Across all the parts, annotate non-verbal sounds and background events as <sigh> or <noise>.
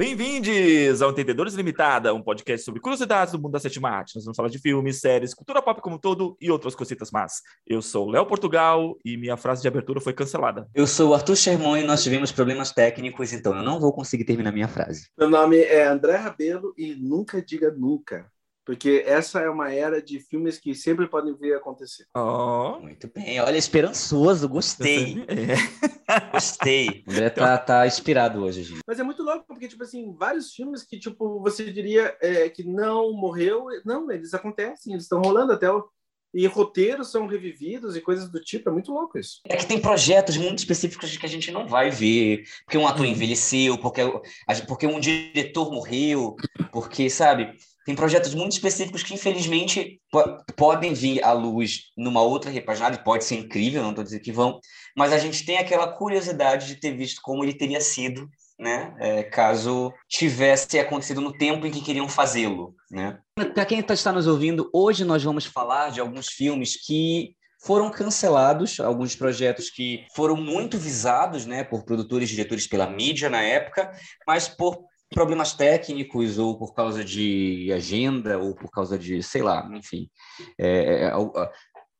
Bem-vindos ao Entendedores Limitada, um podcast sobre curiosidades do mundo da sétima arte. Nós vamos falar de filmes, séries, cultura pop como um todo e outras cositas más. Eu sou Léo Portugal e minha frase de abertura foi cancelada. Eu sou o Arthur Sherman e nós tivemos problemas técnicos, então eu não vou conseguir terminar minha frase. Meu nome é André Rabelo e nunca diga nunca. Porque essa é uma era de filmes que sempre podem vir a acontecer. Oh. Muito bem, olha, esperançoso, gostei. É. <laughs> Gostei. O André tá, tá inspirado hoje, gente. Mas é muito louco, porque, tipo assim, vários filmes que, tipo, você diria é, que não morreu, não, eles acontecem, eles estão rolando até o... E roteiros são revividos e coisas do tipo, é muito louco isso. É que tem projetos muito específicos que a gente não vai ver, porque um ator envelheceu, porque, porque um diretor morreu, porque, sabe, tem projetos muito específicos que, infelizmente, podem vir à luz numa outra repaginada, e pode ser incrível, não estou dizendo que vão, mas a gente tem aquela curiosidade de ter visto como ele teria sido, né, é, caso tivesse acontecido no tempo em que queriam fazê-lo, né. Para quem tá, está nos ouvindo, hoje nós vamos falar de alguns filmes que foram cancelados, alguns projetos que foram muito visados, né, por produtores e diretores pela mídia na época, mas por problemas técnicos ou por causa de agenda ou por causa de, sei lá, enfim, é, é, é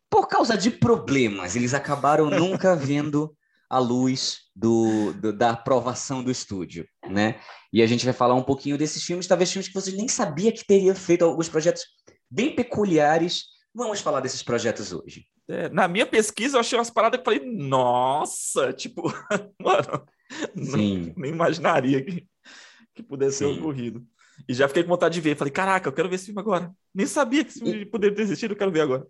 por causa de problemas, eles acabaram <laughs> nunca vendo a luz do, do, da aprovação do estúdio, né? E a gente vai falar um pouquinho desses filmes, talvez filmes que vocês nem sabia que teria feito alguns projetos bem peculiares. Vamos falar desses projetos hoje. É, na minha pesquisa, eu achei umas paradas que eu falei, nossa, tipo, <laughs> mano. Não, nem imaginaria que que pudesse Sim. ser ocorrido. E já fiquei com vontade de ver. Falei, caraca, eu quero ver esse filme agora. Nem sabia que esse filme poderia ter existido, eu quero ver agora.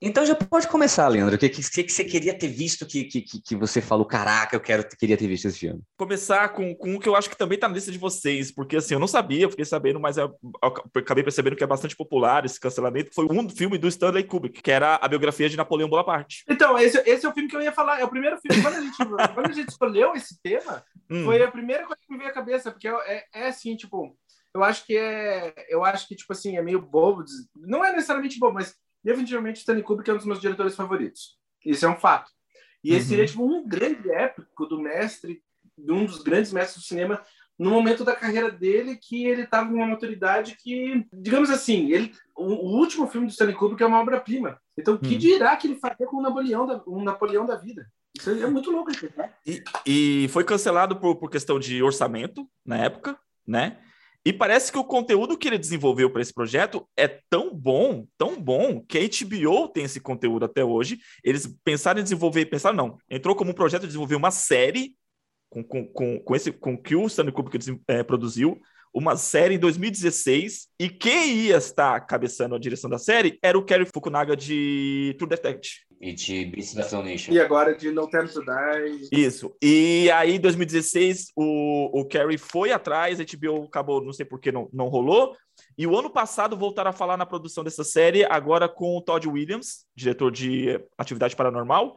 Então já pode começar, Leandro. O que, que, que você queria ter visto que, que, que você falou, caraca, eu quero, queria ter visto esse filme? Começar com, com o que eu acho que também tá na lista de vocês, porque assim, eu não sabia, eu fiquei sabendo, mas eu, eu acabei percebendo que é bastante popular esse cancelamento. Foi um filme do Stanley Kubrick, que era a biografia de Napoleão Bonaparte. Então, esse, esse é o filme que eu ia falar. É o primeiro filme. Quando a gente, <laughs> quando a gente escolheu esse tema, hum. foi a primeira coisa que me veio à cabeça, porque é, é assim, tipo, eu acho que é. Eu acho que, tipo assim, é meio bobo. Não é necessariamente bobo, mas definitivamente Stanley Kubrick é um dos meus diretores favoritos. Isso é um fato. E esse uhum. seria tipo um grande épico do mestre, de um dos grandes mestres do cinema, no momento da carreira dele que ele estava com uma maturidade que, digamos assim, ele, o, o, último filme do Stanley Kubrick é uma obra-prima. Então, o que uhum. dirá que ele faria com o Napoleão da, um Napoleão da vida? Isso é muito louco. Né? E, e foi cancelado por, por questão de orçamento na época, né? E parece que o conteúdo que ele desenvolveu para esse projeto é tão bom, tão bom, que a HBO tem esse conteúdo até hoje. Eles pensaram em desenvolver, pensaram não, entrou como um projeto de desenvolver uma série com, com, com, com esse com que o Stanley Kubrick é, produziu, uma série em 2016, e quem ia estar cabeçando a direção da série era o Kerry Fukunaga de True Detective. E de Beasts of Nation. E agora de No Time to Die. Isso. E aí, em 2016, o, o Kerry foi atrás, a HBO acabou, não sei por que não, não rolou. E o ano passado voltaram a falar na produção dessa série, agora com o Todd Williams, diretor de Atividade Paranormal,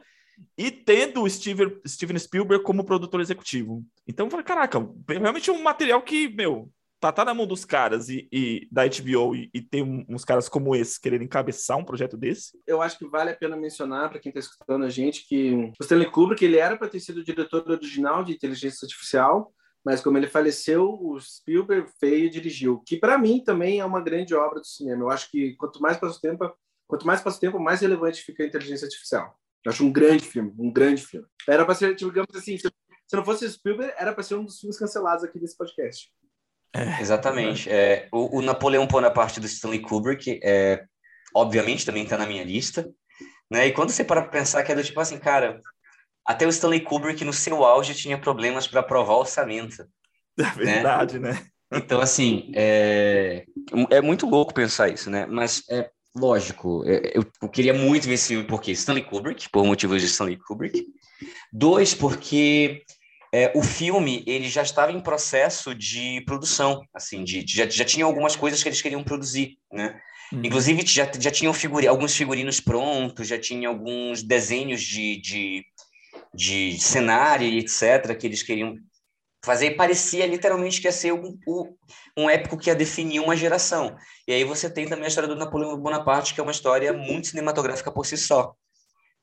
e tendo o Steven, Steven Spielberg como produtor executivo. Então, eu falei, caraca, realmente é um material que, meu, tá, tá na mão dos caras e, e da HBO e, e tem uns caras como esse querendo encabeçar um projeto desse? Eu acho que vale a pena mencionar para quem está escutando a gente que o Stanley Kubrick ele era para ter sido o diretor original de inteligência artificial, mas como ele faleceu, o Spielberg veio e dirigiu, que para mim também é uma grande obra do cinema. Eu acho que quanto mais passa o tempo, quanto mais passa o tempo, mais relevante fica a inteligência artificial. Eu acho um grande filme, um grande filme. Era para ser, digamos assim, se não fosse Spielberg, era para ser um dos filmes cancelados aqui desse podcast. É, Exatamente. É, o, o, Napoleão Bonaparte do Stanley Kubrick, é, obviamente, também está na minha lista. Né? E quando você para pensar que é do tipo assim, cara, até o Stanley Kubrick no seu auge tinha problemas para aprovar orçamento. É verdade, né? né? Então, assim, é, é muito louco pensar isso, né? Mas, é lógico, é, eu, eu queria muito ver esse filme porque Stanley Kubrick, por motivos de Stanley Kubrick. Dois, porque é, o filme ele já estava em processo de produção, assim, de, já, já tinha algumas coisas que eles queriam produzir, né? Uhum. Inclusive já, já tinham figuri, alguns figurinos prontos, já tinha alguns desenhos de, de, de cenário e etc. que eles queriam fazer e parecia literalmente que ia ser um, um, um épico que ia definir uma geração. E aí você tem também a história do Napoleão Bonaparte, que é uma história muito cinematográfica por si só,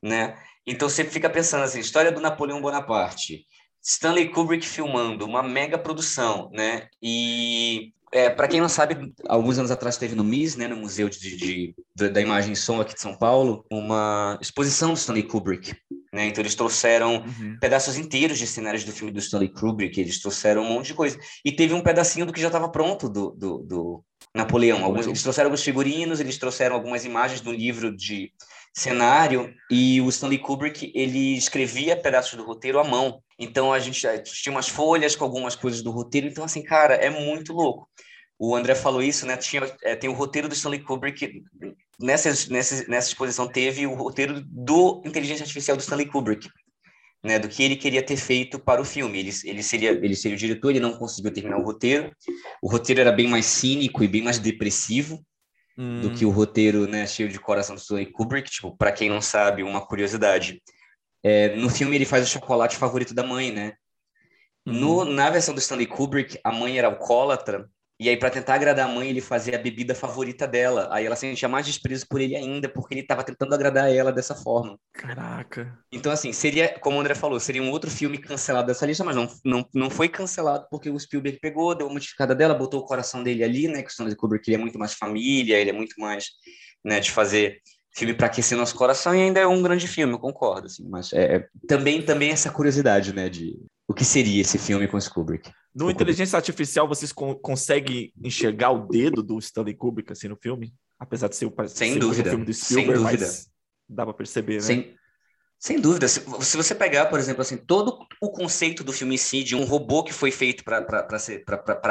né? Então você fica pensando assim, história do Napoleão Bonaparte, Stanley Kubrick filmando uma mega produção, né? E é, para quem não sabe, alguns anos atrás teve no MIS, né, no Museu de, de, de, da Imagem e Som aqui de São Paulo, uma exposição do Stanley Kubrick. Né? Então eles trouxeram uhum. pedaços inteiros de cenários do filme do Stanley Kubrick, eles trouxeram um monte de coisa. E teve um pedacinho do que já estava pronto do, do, do Napoleão. Alguns, eles trouxeram alguns figurinos, eles trouxeram algumas imagens do livro de cenário e o Stanley Kubrick ele escrevia pedaços do roteiro à mão. Então a gente tinha umas folhas com algumas coisas do roteiro. Então assim, cara, é muito louco. O André falou isso, né? Tinha, é, tem o roteiro do Stanley Kubrick. Nessa, nessa, nessa exposição teve o roteiro do Inteligência Artificial do Stanley Kubrick, né? Do que ele queria ter feito para o filme. Ele, ele, seria, ele seria o diretor, ele não conseguiu terminar o roteiro. O roteiro era bem mais cínico e bem mais depressivo hum. do que o roteiro, né? Cheio de coração do Stanley Kubrick. Tipo, para quem não sabe, uma curiosidade. É, no filme ele faz o chocolate favorito da mãe, né? No, hum. na versão do Stanley Kubrick, a mãe era alcoólatra e aí, para tentar agradar a mãe, ele fazia a bebida favorita dela. Aí ela sentia mais desprezo por ele ainda, porque ele estava tentando agradar ela dessa forma. Caraca. Então, assim, seria, como o André falou, seria um outro filme cancelado dessa lista, mas não, não, não foi cancelado porque o Spielberg pegou, deu uma modificada dela, botou o coração dele ali, né? Que o Stanley Kubrick ele é muito mais família, ele é muito mais, né, de fazer filme para aquecer nosso coração e ainda é um grande filme, eu concordo, assim, mas é, é também também essa curiosidade, né, de o que seria esse filme com o Kubrick. No Inteligência Kubrick. Artificial, vocês con conseguem enxergar o dedo do Stanley Kubrick assim no filme? Apesar de ser o, Sem ser dúvida. filme do Spielberg, Sem dúvida. mas dá para perceber, né? Sem, sem dúvida. Se, se, você pegar, por exemplo, assim, todo o conceito do filme em si, de um robô que foi feito para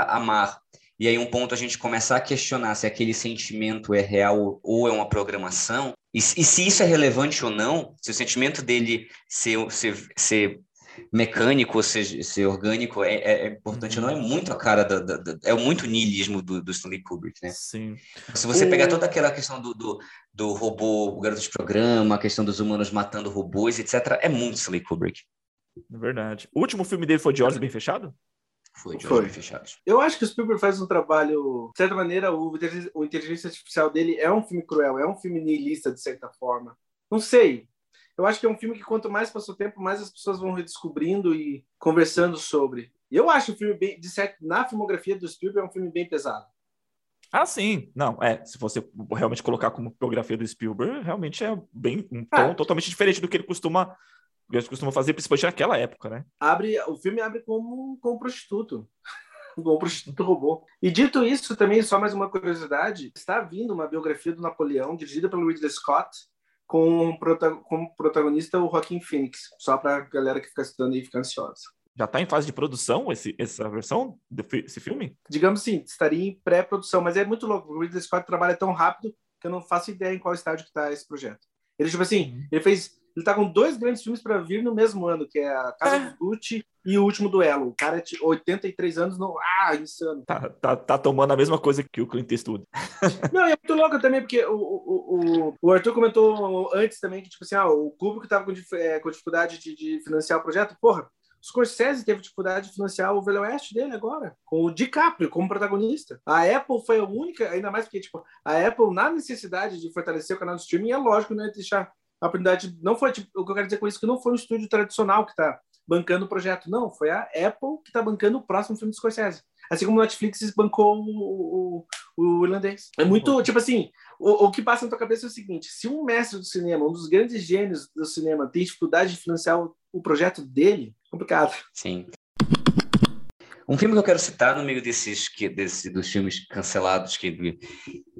amar, e aí um ponto a gente começar a questionar se aquele sentimento é real ou é uma programação, e, e se isso é relevante ou não, se o sentimento dele ser, ser, ser mecânico, ou seja, ser orgânico é, é, é importante, não é uhum. muito a cara da, da, da é muito niilismo do, do, Stanley Kubrick, né? Sim. Se você o... pegar toda aquela questão do, do, do robô, o garoto de programa, a questão dos humanos matando robôs, etc., é muito Stanley Kubrick. É verdade. O último filme dele foi de Olhos Bem Fechados? Foi, de Olhos Bem Fechados. Eu acho que o Spielberg faz um trabalho, de certa maneira, o, o Inteligência Artificial dele é um filme cruel, é um filme niilista, de certa forma. Não sei, eu acho que é um filme que quanto mais passa o tempo, mais as pessoas vão redescobrindo e conversando sobre. E eu acho o filme bem, de certo, na filmografia do Spielberg é um filme bem pesado. Ah, sim. Não, é. Se você realmente colocar como biografia do Spielberg, realmente é bem um tom ah. totalmente diferente do que ele costuma, ele costuma fazer, principalmente naquela época, né? Abre, o filme abre como, como prostituto. <laughs> como prostituto robô. E dito isso, também, só mais uma curiosidade: está vindo uma biografia do Napoleão, dirigida pelo Ridley Scott, com como protagonista o Joaquin Phoenix, só para a galera que fica estudando e fica ansiosa. Já está em fase de produção esse, essa versão desse filme? Digamos sim, estaria em pré-produção, mas é muito louco. O Ridley Scott trabalha tão rápido que eu não faço ideia em qual estágio que está esse projeto. Ele, tipo assim, uhum. ele fez ele tá com dois grandes filmes para vir no mesmo ano, que é A Casa é. dos Gucci e O Último Duelo. O cara de 83 anos, não... ah, insano. Tá, tá, tá tomando a mesma coisa que o Clint Eastwood. <laughs> não, é muito louco também, porque o, o, o, o Arthur comentou antes também que, tipo assim, ah, o público tava com, é, com dificuldade de, de financiar o projeto. Porra, o Scorsese teve dificuldade de financiar o Velho Oeste dele agora, com o DiCaprio como protagonista. A Apple foi a única, ainda mais porque, tipo, a Apple, na necessidade de fortalecer o canal de streaming, é lógico, não ia deixar a oportunidade não foi tipo, o que eu quero dizer com isso que não foi um estúdio tradicional que está bancando o projeto, não, foi a Apple que está bancando o próximo filme do Scorsese. Assim como o Netflix bancou o, o, o irlandês. É muito, tipo assim, o, o que passa na tua cabeça é o seguinte: se um mestre do cinema, um dos grandes gênios do cinema, tem dificuldade de financiar o, o projeto dele, complicado. Sim. Um filme que eu quero citar no meio desses que, desse, dos filmes cancelados que,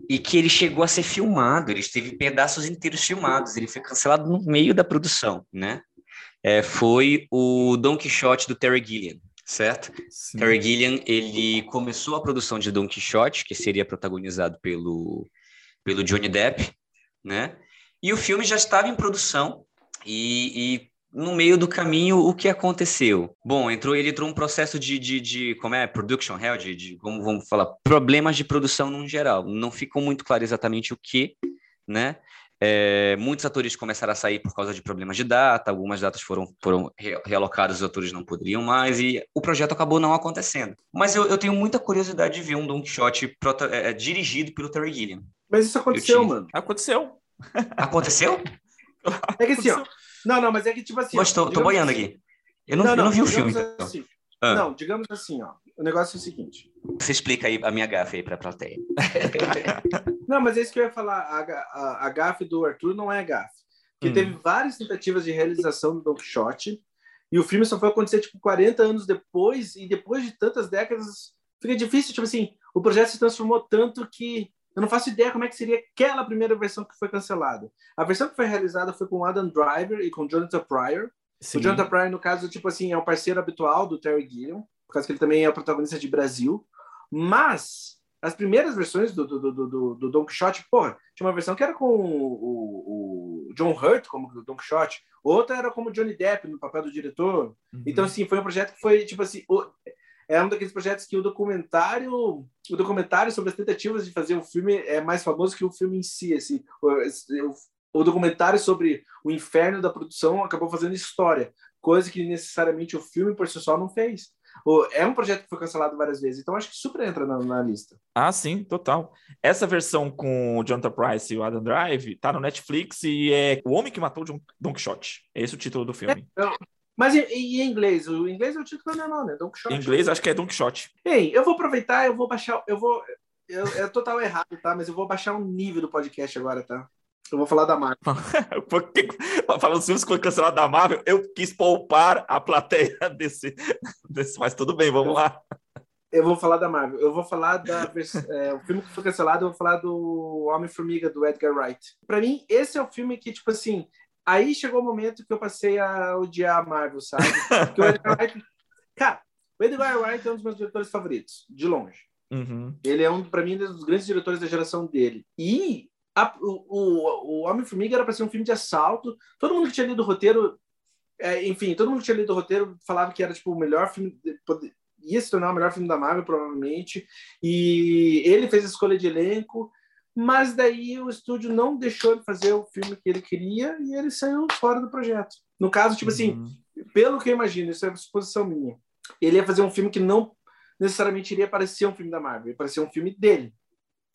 e que ele chegou a ser filmado, ele teve pedaços inteiros filmados, ele foi cancelado no meio da produção, né? É, foi o Don Quixote do Terry Gilliam, certo? Sim. Terry Gilliam, ele começou a produção de Don Quixote, que seria protagonizado pelo, pelo Johnny Depp, né? E o filme já estava em produção e, e no meio do caminho, o que aconteceu? Bom, entrou, ele entrou um processo de, de, de como é, production hell, de, de, como vamos falar, problemas de produção no geral. Não ficou muito claro exatamente o que, né? É, muitos atores começaram a sair por causa de problemas de data, algumas datas foram, foram realocadas, os atores não poderiam mais, e o projeto acabou não acontecendo. Mas eu, eu tenho muita curiosidade de ver um Don Quixote é, é, dirigido pelo Terry Gilliam. Mas isso aconteceu, mano. Aconteceu. Aconteceu? É que assim, ó, não, não, mas é que tipo assim. Mas tô, tô boiando assim, aqui. Eu não, Não, eu não, não vi o filme. então. assim. Ah. Não, digamos assim, ó. O negócio é o seguinte. Você explica aí a minha gafe aí pra plateia. <laughs> Não, mas é isso que eu ia falar. A, a, a gafe do Arthur não é gafe. Porque Hum. teve várias tentativas de realização do Don Quixote e o filme só foi acontecer, tipo, 40 anos depois e depois de tantas décadas fica difícil, tipo assim, o projeto se transformou tanto que eu não faço ideia como é que seria aquela primeira versão que foi cancelada. A versão que foi realizada foi com Adam Driver e com Jonathan Pryor. Sim. O Jonathan Pryor, no caso, tipo assim, é um parceiro habitual do Terry Gilliam, por causa que ele também é o protagonista de Brasil. Mas as primeiras versões do, do, do, do, do Don Quixote, porra, tinha uma versão que era com o, o, o John Hurt como Don Quixote, outra era como Johnny Depp no papel do diretor. Uhum. Então, assim, foi um projeto que foi, tipo assim, o- é um daqueles projetos que o documentário, o documentário sobre as tentativas de fazer o filme é mais famoso que o filme em si, assim. O, o, documentário sobre o inferno da produção acabou fazendo história, coisa que necessariamente o filme por si só não fez. É um projeto que foi cancelado várias vezes, então acho que super entra na, na lista. Ah, sim, total. Essa versão com o Jonathan Price e o Adam Drive tá no Netflix e é O Homem que Matou John- Don Quixote. É esse o título do filme. Mas e, e em inglês? O inglês é o título não, né? Don Quixote. Em inglês, acho que é Don Quixote. Ei, eu vou aproveitar, eu vou baixar, eu vou. Eu, é total errado, tá? Mas eu vou baixar um nível do podcast agora, tá? Eu vou falar da marca. <laughs> Porque, falando filmes que foi cancelado da Marvel, eu quis poupar a plateia desse, desse. Mas tudo bem, vamos lá. Eu vou falar da Marvel. Eu vou falar da <laughs> é, o filme que foi cancelado. Eu vou falar do Homem-Formiga do Edgar Wright. Pra mim, esse é o filme que tipo assim. Aí chegou o momento que eu passei a odiar a Marvel, sabe? Porque o Edgar Wright, cara, o Edgar Wright é um dos meus diretores favoritos, de longe. Uhum. Ele é um, para mim, um dos grandes diretores da geração dele. E a- o, o, o Homem-Formiga era para ser um filme de assalto. Todo mundo que tinha lido o roteiro, é, enfim, todo mundo que tinha lido o roteiro falava que era tipo o melhor filme, ia se tornar o melhor filme da Marvel, provavelmente. E ele fez a escolha de elenco, mas daí o estúdio não deixou ele fazer o filme que ele queria e ele saiu fora do projeto. No caso, tipo assim, Uhum. pelo que eu imagino, isso é uma suposição minha. Ele ia fazer um filme que não necessariamente iria parecer um filme da Marvel, ia parecer um filme dele.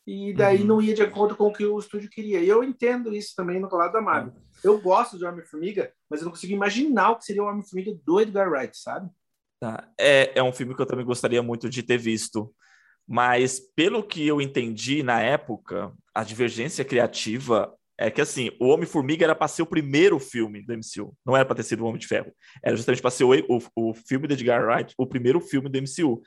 E daí Uhum. não ia de acordo com o que o estúdio queria. E eu entendo isso também no lado da Marvel. Eu gosto de Homem-Formiga, mas eu não consigo imaginar o que seria o Homem-Formiga do Edgar Wright, sabe? Tá. É, é um filme que eu também gostaria muito de ter visto. Mas, pelo que eu entendi na época, a divergência criativa é que, assim, o Homem-Formiga era para ser o primeiro filme do MCU. Não era para ter sido o Homem de Ferro. Era justamente para ser o, o, o filme do Edgar Wright, o primeiro filme do MCU.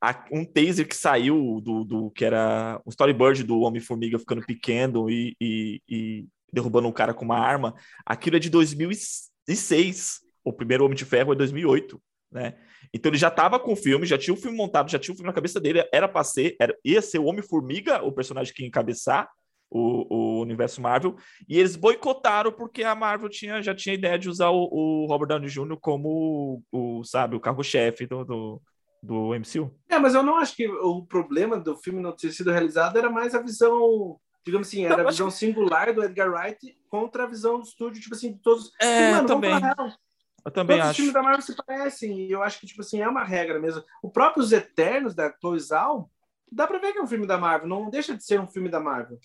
A- um taser que saiu do, do que era um storyboard do Homem-Formiga ficando pequeno e, e, e derrubando um cara com uma arma, aquilo é de 2006. O primeiro Homem de Ferro é 2008, né? Então ele já estava com o filme, já tinha o filme montado, já tinha o filme na cabeça dele, era para ser, era, ia ser o Homem-Formiga, o personagem que ia encabeçar o, o universo Marvel, e eles boicotaram porque a Marvel tinha, já tinha ideia de usar o, o Robert Downey Jr. como o, o, sabe, o carro-chefe do, do, do MCU. É, mas eu não acho que o problema do filme não ter sido realizado era mais a visão, digamos assim, era Não, a visão singular do Edgar Wright contra a visão do estúdio, tipo assim, de todos. É, Mano, vamos também. falar. Eu também Todos os acho. filmes da Marvel se parecem, e eu acho que, tipo assim, é uma regra mesmo. O próprio Os Eternos, da Chloe Zhao, dá pra ver que é um filme da Marvel, não deixa de ser um filme da Marvel.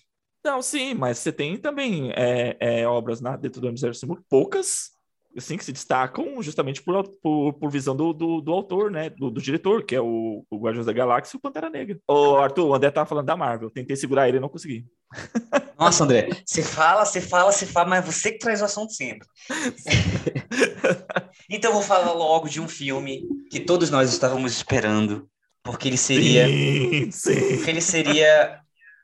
Não, sim, mas você tem também é, é, obras na, dentro do universo poucas, assim, que se destacam justamente por, por, por visão do, do, do autor, né? Do, do diretor, que é o, o Guardiões da Galáxia e o Pantera Negra. Ô, Arthur, o André tava falando da Marvel. Tentei segurar ele e não consegui. Nossa, André, você fala, você fala, você fala, mas você que traz o assunto sempre. <laughs> então eu vou falar logo de um filme que todos nós estávamos esperando, porque ele seria, Sim, sim. porque ele seria,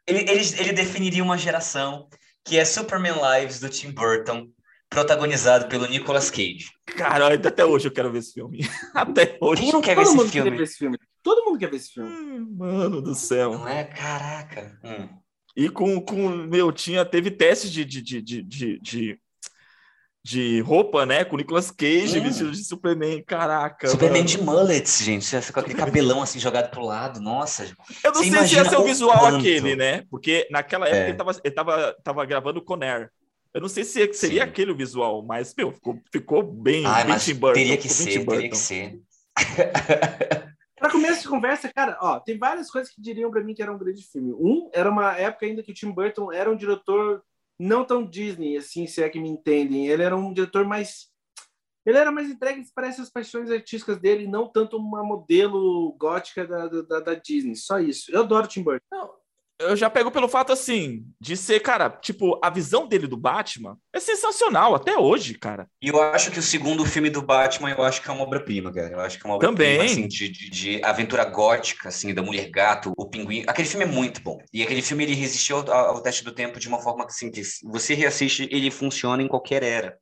ele, ele, ele definiria uma geração que é Superman Lives do Tim Burton, protagonizado pelo Nicolas Cage. Cara, até hoje eu quero ver esse filme. <laughs> Até hoje. Quem não quer ver Todo esse mundo quer filme? ver esse filme. Todo mundo quer ver esse filme. Hum, Mano do céu. Não é? Caraca. Hum. E com, com meu, tinha, teve teste de, de, de, de, de, de, de roupa, né? Com o Nicolas Cage Hum. vestido de Superman. Caraca. Superman mano. de mullets, gente. Você com aquele cabelão assim jogado pro lado. Nossa. Eu não Você sei se ia ser o o visual tanto. aquele, né? Porque naquela época É. ele, tava, ele tava, tava gravando com Air. Eu não sei se seria Sim. aquele o visual, mas, meu, ficou, ficou bem, bem mas Tim Burton. teria que ser, Tim teria que ser. <laughs> Para começo de conversa, cara, ó, tem várias coisas que diriam para mim que era um grande filme. Um, era uma época ainda que o Tim Burton era um diretor não tão Disney, assim, se é que me entendem. Ele era um diretor mais Ele era mais entregue, parece as paixões artísticas dele, não tanto uma modelo gótica da, da, da Disney. Só isso. Eu adoro Tim Burton. Não, eu já pego pelo fato, assim, de ser, cara, tipo, a visão dele do Batman é sensacional até hoje, cara. E eu acho que o segundo filme do Batman, eu acho que é uma obra-prima, cara. Eu acho que é uma obra-prima, assim, de, de, de, aventura gótica, assim, da Mulher Gato, o Pinguim. Aquele filme é muito bom. E aquele filme, ele resistiu ao, ao teste do tempo de uma forma que, assim, que você reassiste, ele funciona em qualquer era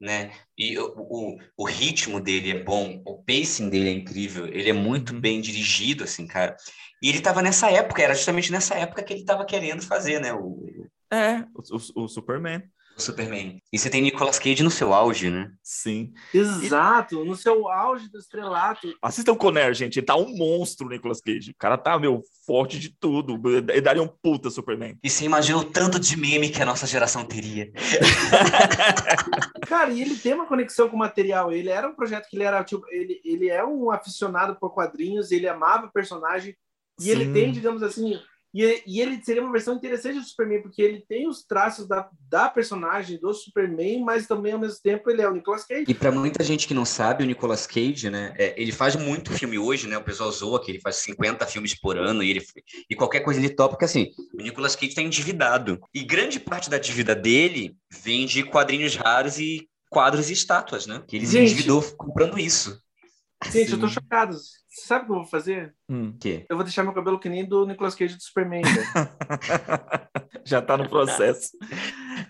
né? E o, o, o, ritmo dele é bom, o pacing dele é incrível, ele é muito uhum. bem dirigido, assim, cara. E ele estava nessa época, era justamente nessa época que ele estava querendo fazer, né? O, é, o, o Superman. Superman. E você tem Nicolas Cage no seu auge, né? Sim. Exato, no seu auge do estrelato. Assistam o Conner, gente. Ele tá um monstro, o Nicolas Cage. O cara tá, meu, forte de tudo. Ele daria um puta Superman. E você imagina o tanto de meme que a nossa geração teria. <laughs> cara, e ele tem uma conexão com o material. Ele era um projeto que ele era, tipo, ele, ele é um aficionado por quadrinhos, ele amava o personagem. E Sim. ele tem, digamos assim, e, e, ele seria uma versão interessante do Superman, porque ele tem os traços da, da personagem do Superman, mas também ao mesmo tempo ele é o Nicolas Cage. E para muita gente que não sabe, o Nicolas Cage, né, é, ele faz muito filme hoje, né? O pessoal zoa que ele faz 50 filmes por ano e, ele, e qualquer coisa ele topa, porque assim, o Nicolas Cage está endividado. E grande parte da dívida dele vem de quadrinhos raros e quadros e estátuas, né? Que ele se endividou comprando isso. Gente, eu tô chocado. Você sabe o que eu vou fazer? Hum. Que? Eu vou deixar meu cabelo que nem do Nicolas Cage do Superman. <laughs> já tá no processo.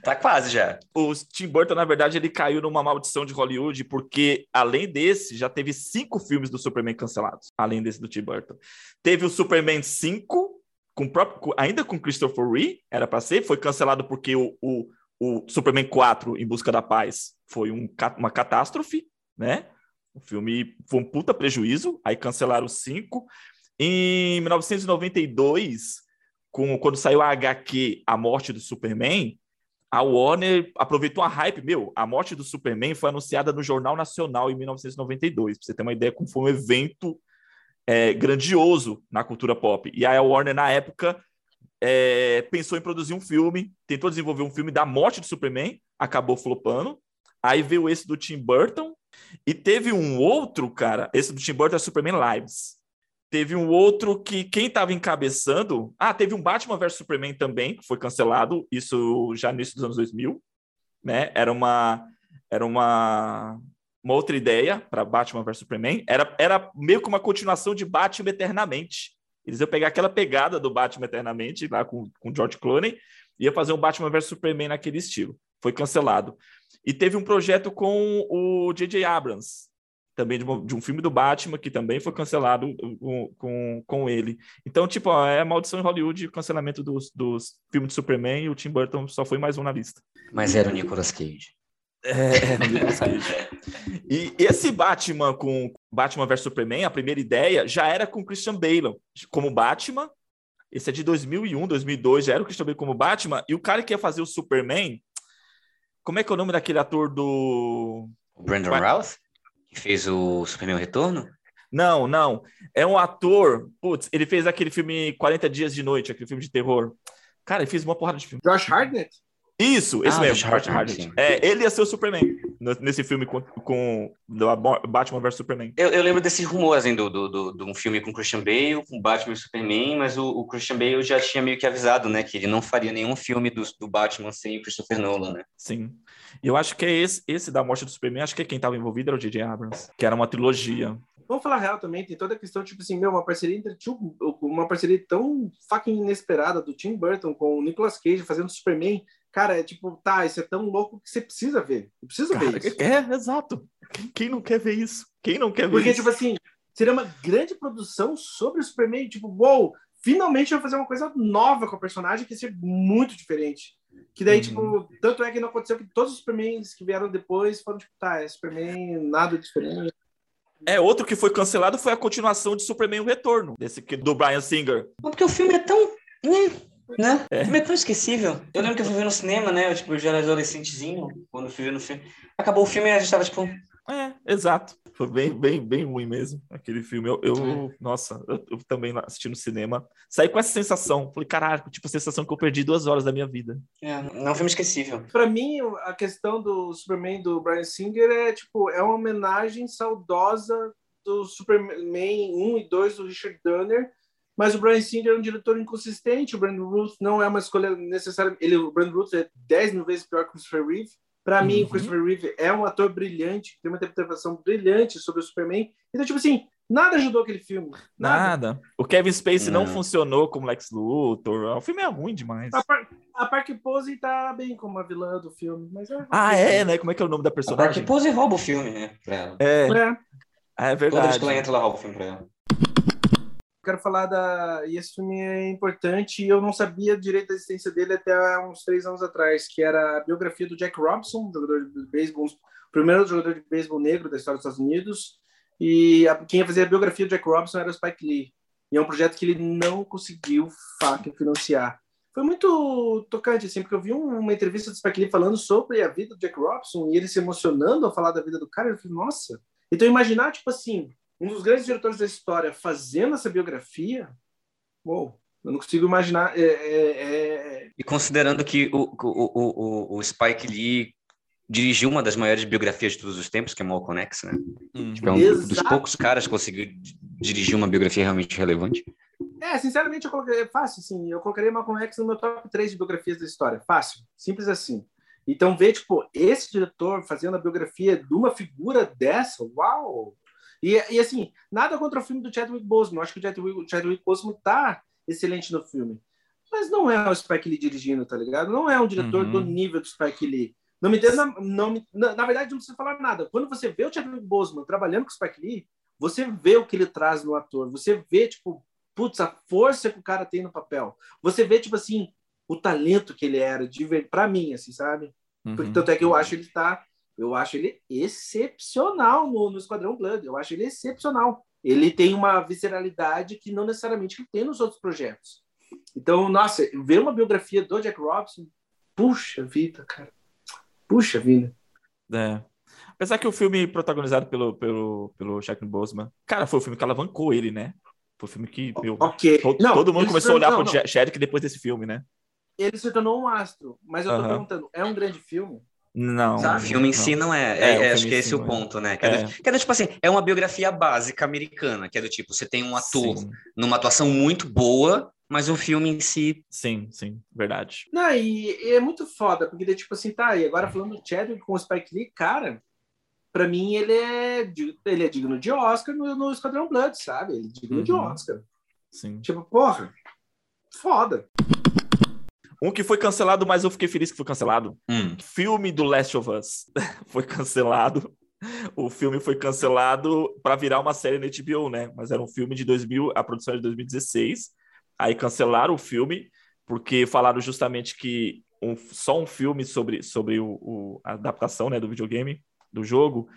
tá quase já. O Tim Burton, na verdade, ele caiu numa maldição de Hollywood, porque além desse, já teve cinco filmes do Superman cancelados. Além desse do Tim Burton. Teve o Superman 5, com próprio, ainda com Christopher Reeve, era para ser, foi cancelado porque o, o, o Superman 4, Em Busca da Paz, foi um, uma catástrofe, né? O filme foi um puta prejuízo, aí cancelaram cinco. Em 1992, com, quando saiu a HQ A Morte do Superman, a Warner aproveitou a hype. Meu, a morte do Superman foi anunciada no Jornal Nacional em 1992. Pra você ter uma ideia como foi um evento é, grandioso na cultura pop. E aí a Warner, na época, é, pensou em produzir um filme, tentou desenvolver um filme da morte do Superman, acabou flopando. Aí veio esse do Tim Burton, e teve um outro, cara, esse do Tim Burton é Superman Lives. Teve um outro que quem estava encabeçando. Ah, teve um Batman vs Superman também, que foi cancelado, isso já no início dos anos 2000. Né? Era uma. Era uma uma outra ideia para Batman vs Superman. Era, era meio que uma continuação de Batman Eternamente. Eles iam pegar aquela pegada do Batman Eternamente, lá com, com George Clooney, e ia fazer um Batman vs Superman naquele estilo. Foi cancelado. E teve um projeto com o J.J. Abrams, também de, uma, de, um filme do Batman, que também foi cancelado com, com, com ele. Então, tipo, ó, é a maldição em Hollywood, o cancelamento dos, dos filmes de Superman, e o Tim Burton só foi mais um na lista. Mas era o Nicolas Cage. É, <laughs> Cage. e esse Batman com Batman vs Superman, a primeira ideia, já era com Christian Bale como Batman. Esse é de 2001, 2002, já era o Christian Bale como Batman. E o cara que ia fazer o Superman como é que é o nome daquele ator do. O Brandon Vai... Routh? Que fez o Superman Retorno? Não, não. É um ator. Putz, ele fez aquele filme 40 Dias de Noite, aquele filme de terror. Cara, ele fez uma porrada de filme. Josh Hartnett? Isso, esse ah, mesmo. É, ele ia ser o Superman nesse filme com, com Batman vs Superman. Eu, eu, lembro desses rumores assim, do, do, do, de um filme com Christian Bale, com Batman e Superman, mas o, o, Christian Bale já tinha meio que avisado, né, que ele não faria nenhum filme do, do Batman sem Christopher Nolan, né? Sim. E eu acho que é esse, esse da morte do Superman, acho que quem estava envolvido era o J.J. Abrams, que era uma trilogia. Vamos falar real também, tem toda a questão, tipo assim, meu, uma parceria entre uma parceria tão fucking inesperada do Tim Burton com o Nicolas Cage fazendo Superman Cara, é tipo, tá, isso é tão louco que você precisa ver. Precisa Cara, ver isso. É, exato. Quem não quer ver isso? Quem não quer Porque, ver isso? Porque, tipo assim, seria uma grande produção sobre o Superman, tipo, uou, wow, finalmente vai fazer uma coisa nova com o personagem que ia ser muito diferente. Que daí, tipo, uhum. tipo, tanto é que não aconteceu que todos os Supermans que vieram depois foram, tipo, tá, é Superman, nada diferente. É, outro que foi cancelado foi a continuação de Superman O Retorno, desse do Brian Singer. Porque o filme é tão. Né? É. é tão esquecível. Eu lembro que eu fui ver no cinema, né? Eu, tipo, eu já era adolescentezinho quando fui ver no filme. Acabou o filme e a gente tava, tipo. É, exato. Foi bem, bem, bem ruim mesmo, aquele filme. Eu, eu nossa, eu, eu, também assisti no cinema. Saí com essa sensação. Falei, caralho, tipo a sensação que eu perdi duas horas da minha vida. É, não é um filme esquecível. Pra mim, a questão do Superman do Brian Singer é, tipo, é uma homenagem saudosa do Superman 1 e 2 do Richard Donner, mas o Brian Singer é um diretor inconsistente, o Brandon Ruth não é uma escolha necessária. Ele, o Brandon Ruth é 10 mil vezes pior que o Christopher Reeve. Para uhum. mim, o Christopher Reeve é um ator brilhante, tem uma interpretação brilhante sobre o Superman. Então, tipo assim, nada ajudou aquele filme. Nada. nada. O Kevin Spacey não. não funcionou como Lex Luthor. O filme é ruim demais. A, Par a Park Pose tá bem como a vilã do filme, mas é... Ah, é, né? Como é que é o nome da personagem? A Park Pose rouba o filme, né? Pra ela. É. é. Ah, é verdade. Que ela entra, ela rouba o filme pra ela quero falar da. E esse filme é importante e eu não sabia direito da existência dele até uns três anos atrás, que era a biografia do Jack Robinson, jogador de beisebol, primeiro jogador de beisebol negro da história dos Estados Unidos. E a, quem ia fazer a biografia do Jack Robinson era o Spike Lee. E é um projeto que ele não conseguiu financiar. Foi muito tocante, assim, porque eu vi uma entrevista do Spike Lee falando sobre a vida do Jack Robinson e ele se emocionando ao falar da vida do cara. Eu falei, nossa. Então, imaginar, tipo assim, um dos grandes diretores da história fazendo essa biografia, uou, eu não consigo imaginar. É, é, é... E considerando que o, o, o, o Spike Lee dirigiu uma das maiores biografias de todos os tempos, que é Malcolm X, né? Uhum. Tipo, é um dos poucos caras que conseguiu dirigir uma biografia realmente relevante. É, sinceramente, eu coloquei, é fácil, sim. Eu colocaria Malcolm X no meu top 3 de biografias da história. Fácil, simples assim. Então, ver, tipo, esse diretor fazendo a biografia de uma figura dessa, uau! E, e assim, nada contra o filme do Chadwick Boseman. Eu acho que o Chadwick, o Chadwick Boseman tá excelente no filme. Mas não é o Spike Lee dirigindo, tá ligado? Não é um diretor uhum. do nível do Spike Lee. Não me entenda, não me, na, na, verdade, não precisa falar nada. Quando você vê o Chadwick Boseman trabalhando com o Spike Lee, você vê o que ele traz no ator. Você vê, tipo, putz, a força que o cara tem no papel. Você vê, tipo assim, o talento que ele era, de para mim, assim, sabe? Porque uhum. tanto é que eu acho que ele tá eu acho ele excepcional no, no Esquadrão Blood. Eu acho ele excepcional. Ele tem uma visceralidade que não necessariamente tem nos outros projetos. Então, nossa, ver uma biografia do Jack Robson, puxa vida, cara. Puxa vida. É. Apesar que o filme protagonizado pelo, pelo, pelo Jack Boseman, cara, foi o filme que alavancou ele, né? Foi o filme que meu, okay. todo, não, todo mundo começou a olhar não, pro Sheriff depois desse filme, né? Ele se tornou um astro, mas eu tô perguntando, é um grande filme? Não. Sabe? O filme em si não é. é, é acho que esse é o ponto, né? Que é. Do, que é do, tipo assim, é uma biografia básica americana, que é do tipo, você tem um ator sim. numa atuação muito boa, mas o filme em si. Sim, sim, verdade. Não, e, e é muito foda, porque tipo assim, tá, e agora falando do Chadwick com o Spike Lee, cara, pra mim ele é, ele é digno de Oscar no, no Esquadrão Blood, sabe? Ele é digno uhum. de Oscar. Sim. Tipo, porra, foda. Um que foi cancelado, mas eu fiquei feliz que foi cancelado. Hum. Filme do Last of Us <laughs> foi cancelado. O filme foi cancelado para virar uma série na HBO, né? Mas era um filme de 2000, a produção é de 2016. Aí cancelaram o filme porque falaram justamente que um, só um filme sobre, sobre o, o, a adaptação né, do videogame, do jogo,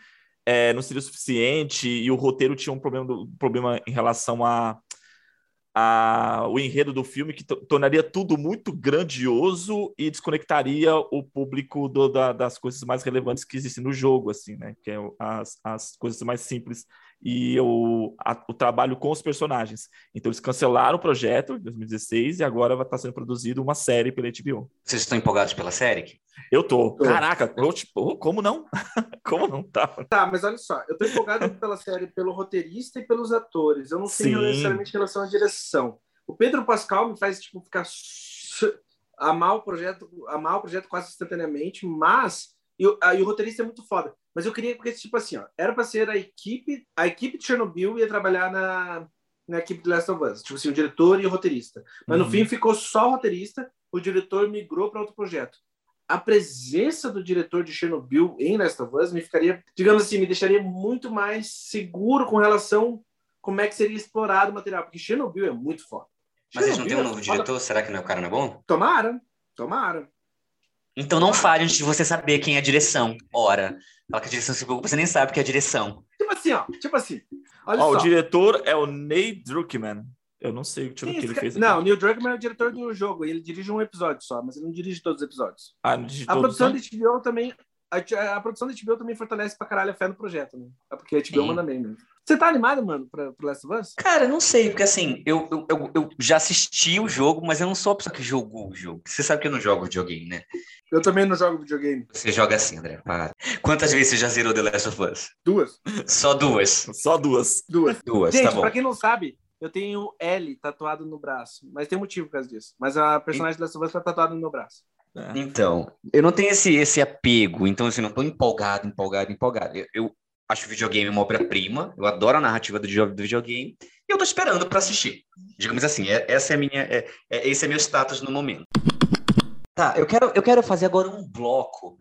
é, não seria o suficiente e o roteiro tinha um problema, do, problema em relação a a, o enredo do filme que tornaria tudo muito grandioso e desconectaria o público do, da, das coisas mais relevantes que existem no jogo, assim, né? Que é as, as coisas mais simples e o, a, o trabalho com os personagens. Então eles cancelaram o projeto em 2016 e agora vai estar sendo produzido uma série pela HBO. Vocês estão empolgados pela série? Eu tô. Caraca, eu, tipo, como não? <laughs> como não tá? Tá, mas olha só, eu tô empolgado <laughs> pela série pelo roteirista e pelos atores. Eu não sei necessariamente em relação à direção. O Pedro Pascal me faz tipo ficar amar o projeto, amar o projeto quase instantaneamente, mas e, a, e o roteirista é muito foda. Mas eu queria, porque, tipo assim, ó, era para ser a equipe, a equipe de Chernobyl ia trabalhar na, na equipe de Last of Us, tipo assim, o diretor e o roteirista. Mas uhum. no fim ficou só o roteirista, o diretor migrou para outro projeto. A presença do diretor de Chernobyl em Last of Us me ficaria, digamos assim, me deixaria muito mais seguro com relação como é que seria explorado o material, porque Chernobyl é muito foda. Mas eles não têm um novo é diretor? Será que não é o cara não é bom? Tomara, tomara. Então não fale antes de você saber quem é a direção. Ora, fala que a direção se preocupa, você nem sabe que é a direção. Tipo assim, ó. Tipo assim. Olha ó, só. o diretor é o Nate Druckmann. Eu não sei o que ele fez. Aqui. Não, o Neil Druckmann é o diretor do jogo. Ele dirige um episódio só, mas ele não dirige todos os episódios. Ah, não dirige A todos, produção não? de HBO também. a, a, produção da HBO também fortalece pra caralho a fé no projeto, né? É porque a HBO Sim. manda bem mesmo. Você tá animado, mano, pra, pro Last of Us? Cara, não sei, porque assim, eu, eu, eu, eu, já assisti o jogo, mas eu não sou a pessoa que jogou o jogo. Você sabe que eu não jogo videogame, né? Eu também não jogo videogame. Você joga assim, André, para. Quantas vezes você já zerou The Last of Us? Duas. Só duas? Só duas. Duas. Duas, tá Gente, tá bom. pra quem não sabe, eu tenho L tatuado no braço, mas tem motivo por causa disso. Mas a personagem e... Last of Us tá tatuada no meu braço. É. Então, eu não tenho esse, esse apego, então assim, não tô empolgado, empolgado, empolgado. Eu, eu acho o videogame uma obra-prima, eu adoro a narrativa do, do videogame, e eu tô esperando para assistir. Digamos assim, é, essa é a minha, é, é, esse é meu status no momento. Tá, eu quero, eu quero fazer agora um bloco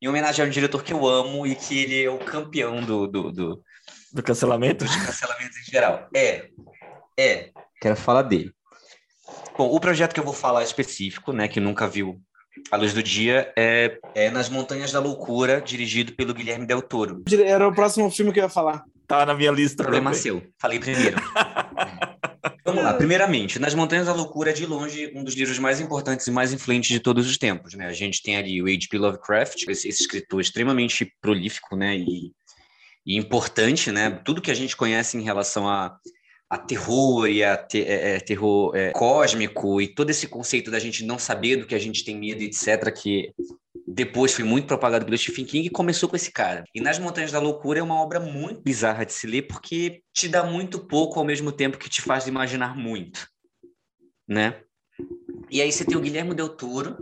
em homenagem a um diretor que eu amo e que ele é o campeão do... Do, do, do cancelamento? De cancelamento em geral. É, é, quero falar dele. Bom, o projeto que eu vou falar específico, né, que nunca viu a Luz do Dia é, é Nas Montanhas da Loucura, dirigido pelo Guilherme Del Toro. Era o próximo filme que eu ia falar. Tá na minha lista. Problema também. seu. Falei primeiro. <laughs> Vamos lá. Primeiramente, Nas Montanhas da Loucura é de longe um dos livros mais importantes e mais influentes de todos os tempos. Né? A gente tem ali o H.P. Lovecraft, esse, esse escritor extremamente prolífico né? e, e importante. Né? Tudo que a gente conhece em relação a a terror e a te, é, é, terror é, cósmico e todo esse conceito da gente não saber do que a gente tem medo, etc., que depois foi muito propagado pelo Stephen King e começou com esse cara. E Nas Montanhas da Loucura é uma obra muito bizarra de se ler porque te dá muito pouco ao mesmo tempo que te faz imaginar muito, né? E aí você tem o Guilherme Del Toro,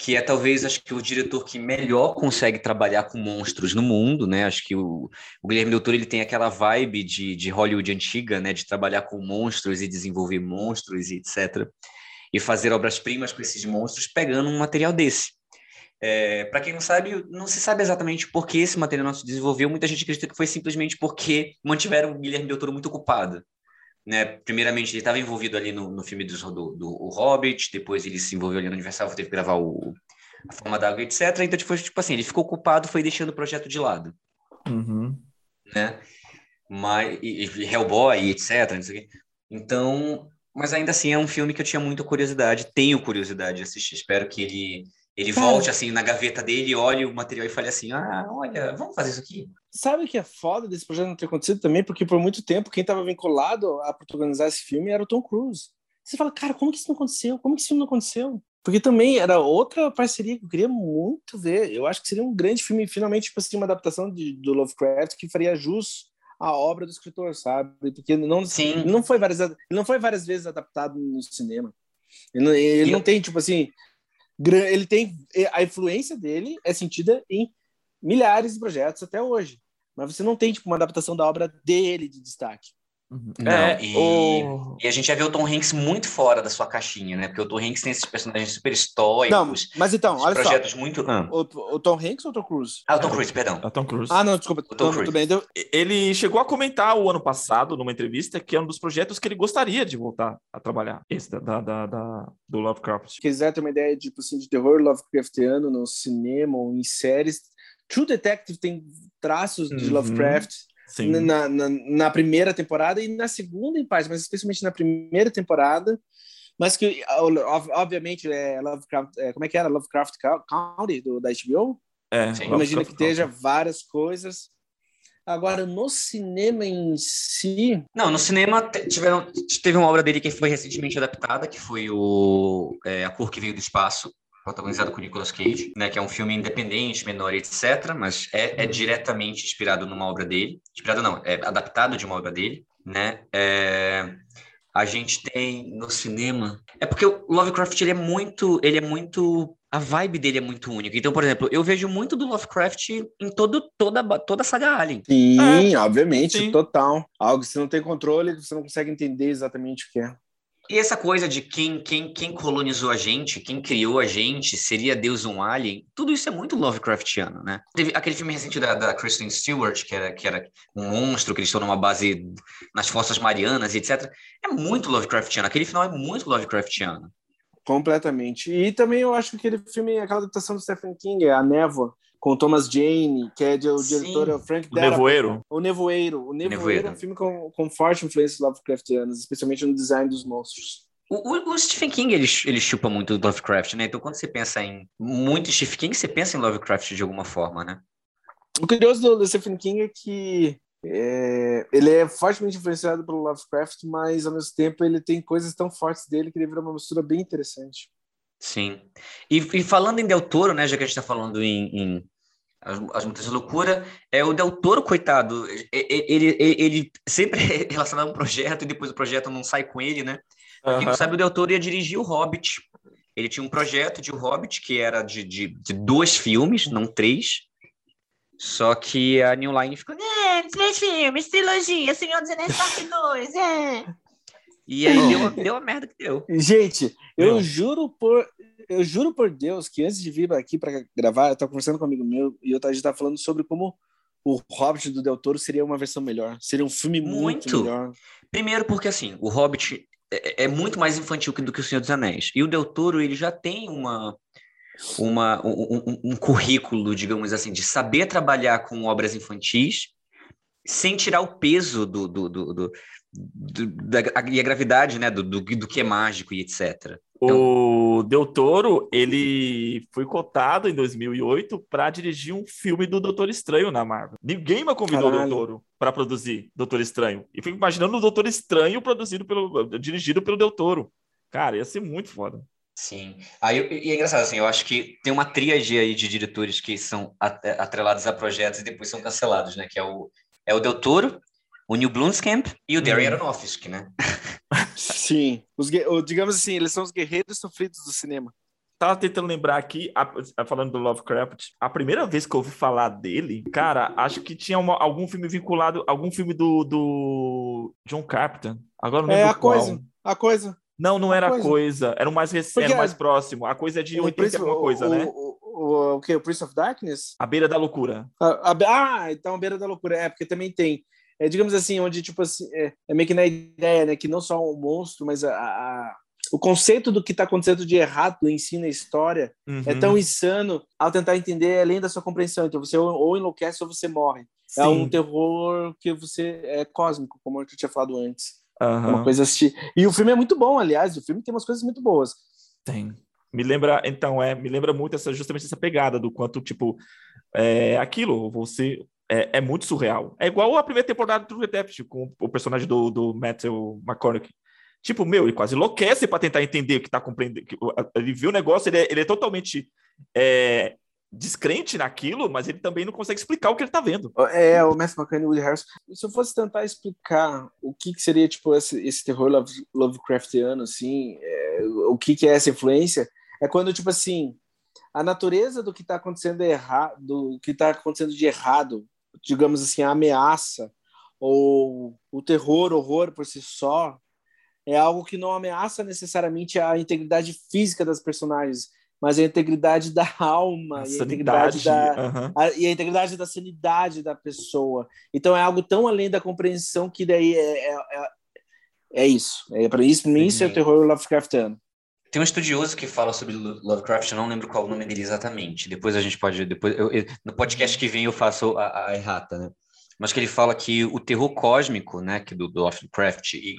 que é talvez acho que o diretor que melhor consegue trabalhar com monstros no mundo, né? Acho que o, o Guilherme Del Toro ele tem aquela vibe de, de Hollywood antiga, né? De trabalhar com monstros e desenvolver monstros e etc. E fazer obras-primas com esses monstros pegando um material desse. É, Para quem não sabe, não se sabe exatamente por que esse material não se desenvolveu. Muita gente acredita que foi simplesmente porque mantiveram o Guilherme Del Toro muito ocupado. Né? Primeiramente, ele estava envolvido ali no, no filme do, do, do Hobbit, depois ele se envolveu ali no Universal, teve que gravar o, A Forma d'Água, etc. Então, tipo, tipo assim, ele ficou ocupado, foi deixando o projeto de lado. Uhum. Né? Mas, e, e Hellboy, etc. Então, mas ainda assim é um filme que eu tinha muita curiosidade, tenho curiosidade de assistir. Espero que ele ele volte assim na gaveta dele, olhe o material e fale assim: ah, olha, vamos fazer isso aqui. Sabe o que é foda desse projeto não ter acontecido também? Porque por muito tempo quem estava vinculado a protagonizar esse filme era o Tom Cruise. Você fala, cara, como que isso não aconteceu? Como que esse filme não aconteceu? Porque também era outra parceria que eu queria muito ver. Eu acho que seria um grande filme, finalmente, tipo assim, uma adaptação de, do Lovecraft que faria jus à obra do escritor, sabe? Porque não, Sim. não foi várias, não foi várias vezes adaptado no cinema. Ele, não, ele não tem, tipo assim, ele tem a influência dele é sentida em milhares de projetos até hoje, mas você não tem tipo uma adaptação da obra dele de destaque. Uhum. Não, é, e, o... e, a gente já vê o Tom Hanks muito fora da sua caixinha, né? Porque o Tom Hanks tem esses personagens super estoicos. Não, mas então, olha projetos só. muito. Ah. O, o, Tom Hanks ou o Tom Cruise? Ah, o Tom Cruise, perdão. É o Tom Cruise. Ah, não, desculpa. O Tom Cruise. Bem, então... Ele chegou a comentar o ano passado, numa entrevista, que é um dos projetos que ele gostaria de voltar a trabalhar. Esse da, da, da, da do Lovecraft. Se quiser ter uma ideia de, tipo, assim, de terror Lovecraftiano no cinema ou em séries, True Detective tem traços de uhum. Lovecraft na, na, na, primeira temporada e na segunda em parte, mas especialmente na primeira temporada. Mas que, obviamente, é Lovecraft, é, como é que era? Lovecraft County, do, da HBO? É, Imagina que esteja várias coisas. Agora, no cinema em si. Não, no cinema tiveram, teve uma obra dele que foi recentemente adaptada, que foi o é, A Cor que Veio do Espaço, protagonizado com Nicolas Cage, né, que é um filme independente, menor, etc., mas é, é uhum. diretamente inspirado numa obra dele. Inspirado não, é adaptado de uma obra dele, né? É, a gente tem no cinema. É porque o Lovecraft ele é muito, ele é muito a vibe dele é muito única. Então, por exemplo, eu vejo muito do Lovecraft em todo, toda, toda a saga Alien. Sim, é, obviamente, sim. total. Algo que você não tem controle, você não consegue entender exatamente o que é. E essa coisa de quem, quem, quem colonizou a gente, quem criou a gente, seria Deus um alien, tudo isso é muito Lovecraftiano, né? Teve aquele filme recente da, da Kristen Stewart, que era, que era um monstro, que eles estão numa base nas Fossas Marianas, etc. É muito Lovecraftiano. Aquele final é muito Lovecraftiano. Completamente. E também eu acho que aquele filme, aquela adaptação do Stephen King, A Névoa, com Thomas Jane, que é de, o diretor é o Frank O Nevoeiro. O Nevoeiro. O Nevoeiro, Nevoeiro. é um filme com, com forte influência Lovecraftianas, especialmente no design dos monstros. O, o, o, Stephen King, ele, ele chupa muito Lovecraft, né? Então, quando você pensa em muito Stephen King, você pensa em Lovecraft de alguma forma, né? O curioso do, do Stephen King é que é, ele é fortemente influenciado pelo Lovecraft, mas ao mesmo tempo ele tem coisas tão fortes dele que ele vira uma mistura bem interessante. Sim. E, e falando em Del Toro, né, já que a gente está falando em, em as, as Montanhas de Loucura, é o Del Toro, coitado, ele, ele, ele sempre <laughs> é relacionado a um projeto e depois o projeto não sai com ele, né? Uhum. Quem não sabe, o Del Toro ia dirigir o Hobbit. Ele tinha um projeto de o Hobbit que era de, de, de dois filmes, não três. Só que a New Line ficou, é, três filmes, trilogia, Senhor dos Anéis Parte 2, é. E aí deu, <laughs> deu a merda que deu. Gente, eu Não. juro por eu juro por Deus que antes de vir aqui para gravar, eu estava conversando com um amigo meu e eu estava falando sobre como o Hobbit do Del Toro seria uma versão melhor. Seria um filme muito, muito melhor. Primeiro porque, assim, o Hobbit é, é, muito mais infantil do que o Senhor dos Anéis. E o Del Toro, ele já tem uma, uma, um, um, um, currículo, digamos assim, de saber trabalhar com obras infantis sem tirar o peso do, do, do, do, do da, e a gravidade né, do, do, do que é mágico e etc. Então... O Del Toro, ele foi cotado em 2008 para dirigir um filme do Doutor Estranho na Marvel. Ninguém me convidou o Del Toro para produzir Doutor Estranho. E fico imaginando o Doutor Estranho produzido pelo, dirigido pelo Del Toro. Cara, ia ser muito foda. Sim. Aí, e é engraçado, assim, eu acho que tem uma tríade aí de diretores que são atrelados a projetos e depois são cancelados, né? Que é o, é o Del Toro, o Neil Blomkamp e o Darren hum. Aronofsky, né? <laughs> Sim. Os, digamos assim, eles são os guerreiros sofridos do cinema. Tava tentando lembrar aqui, a, falando do Lovecraft, a primeira vez que eu ouvi falar dele, cara, acho que tinha uma, algum filme vinculado, algum filme do, do John Carpenter. Agora não é, lembro É, a qual. coisa. A coisa. Não, não era coisa. coisa. Era o mais recente, era mais próximo. A coisa é de 80 Prince, alguma coisa, o, né? O, o, o que? O Prince of Darkness? A Beira da Loucura. A, a, ah, então a Beira da Loucura. É, porque também tem. É, digamos assim, onde, tipo assim, é, é meio que na ideia, né? Que não só um monstro, mas a, a o conceito do que está acontecendo de errado em si na história uhum. é tão insano ao tentar entender além da sua compreensão. Então você ou enlouquece ou você morre. Sim. É um terror que você é cósmico, como eu tinha falado antes. Uhum. Uma coisa assim. E o filme é muito bom, aliás. O filme tem umas coisas muito boas. Tem. Me lembra, então, é, me lembra muito essa justamente essa pegada do quanto, tipo, é, aquilo, você é, é muito surreal. É igual a primeira temporada do Detective, com o personagem do, do Matthew McConaughey. Tipo, meu, ele quase enlouquece para tentar entender o que tá compreendendo. Ele viu o negócio, ele é, ele é totalmente é, descrente naquilo, mas ele também não consegue explicar o que ele tá vendo. É, o Matthew McConaughey e o Woody Harrison. Se eu fosse tentar explicar o que, que seria, tipo, esse, esse terror love, Lovecraftiano, assim, é, o que, que é essa influência, é quando, tipo assim, a natureza do que está acontecendo errado, do que está acontecendo de errado, digamos assim, a ameaça ou o terror, horror por si só, é algo que não ameaça necessariamente a integridade física das personagens, mas a integridade da alma, a e, a integridade da, uhum. a, e a integridade da sanidade da pessoa. Então é algo tão além da compreensão que daí é, é, é, é isso. É, para isso, mim, isso é o terror Lovecraftiano. Tem um estudioso que fala sobre Lovecraft, eu não lembro qual o nome dele exatamente. Depois a gente pode. Depois, eu, eu, no podcast que vem eu faço a, a, errata, né? Mas que ele fala que o terror cósmico, né, que do, do Lovecraft, e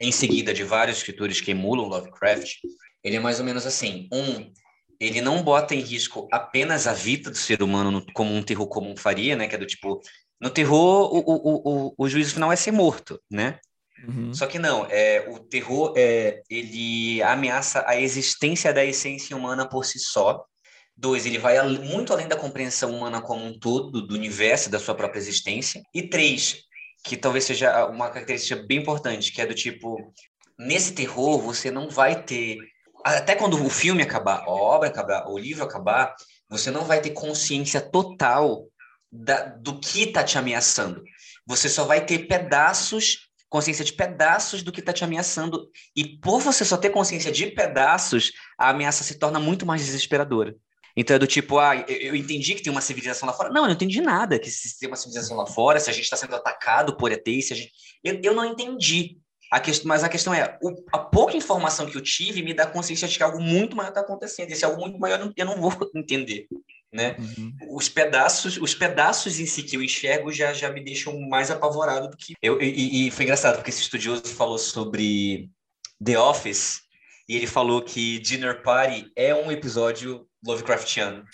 em seguida de vários escritores que emulam Lovecraft, ele é mais ou menos assim: um, ele não bota em risco apenas a vida do ser humano no, como um terror comum faria, né? Que é do tipo, no terror o, o, o, o juízo final é ser morto, né? Uhum. Só que não, é, o terror é, ele ameaça a existência da essência humana por si só. Dois, ele vai muito além da compreensão humana como um todo, do universo, da sua própria existência. E três, que talvez seja uma característica bem importante, que é do tipo, nesse terror você não vai ter até quando o filme acabar, a obra acabar, o livro acabar, você não vai ter consciência total da, do que está te ameaçando. Você só vai ter pedaços, consciência de pedaços do que está te ameaçando. E por você só ter consciência de pedaços, a ameaça se torna muito mais desesperadora. Então é do tipo, ah, eu entendi que tem uma civilização lá fora. Não, eu não entendi nada que se tem uma civilização lá fora, se a gente está sendo atacado por ET, se a gente... Eu, eu não entendi. A questão, mas a questão é, o, a pouca informação que eu tive me dá consciência de que algo muito maior está acontecendo. Esse algo muito maior eu não vou <laughs> entender, né? Uhum. Os pedaços, os pedaços em si que eu enxergo já já me deixam mais apavorado do que eu. E, e foi engraçado porque esse estudioso falou sobre The Office e ele falou que Dinner Party é um episódio Lovecraftiano.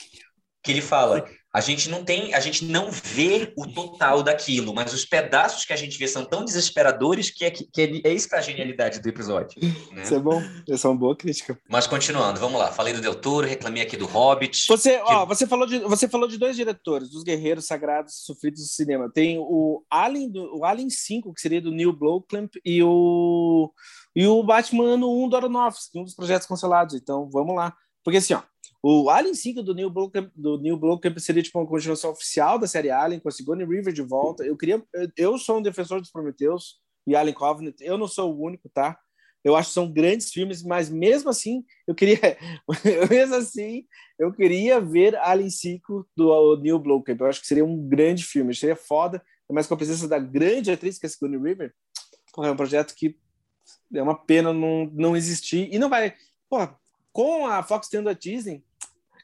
Que ele fala, a gente não tem, a gente não vê o total daquilo, mas os pedaços que a gente vê são tão desesperadores que é, que é, é isso que é a genialidade do episódio. Né? Isso é bom, essa é uma boa crítica. Mas continuando, vamos lá. Falei do Del Toro, reclamei aqui do Hobbit. Você, que... ó, você falou de, você falou de dois diretores, dos guerreiros sagrados sofridos do cinema. Tem o Alien, do, o Alien 5, que seria do Neil Blomkamp, e o e o Batman ano 1 do Aronofsky, um dos projetos cancelados. Então, vamos lá. Porque assim, ó, o Alien 5 do Neil Blomkamp, do Neil Blomkamp seria tipo uma continuação oficial da série Alien, com a Sigourney River de volta. Eu queria, eu sou um defensor dos Prometheus e Alien Covenant. Eu não sou o único, tá? Eu acho que são grandes filmes, mas mesmo assim, eu queria, <laughs> mesmo assim, eu queria ver Alien 5 do Neil Blomkamp. Eu acho que seria um grande filme, seria foda, mas com a presença da grande atriz que é a Sigourney River. Porra, é um projeto que é uma pena não, não existir e não vai. Porra, com a Fox tendo a Disney,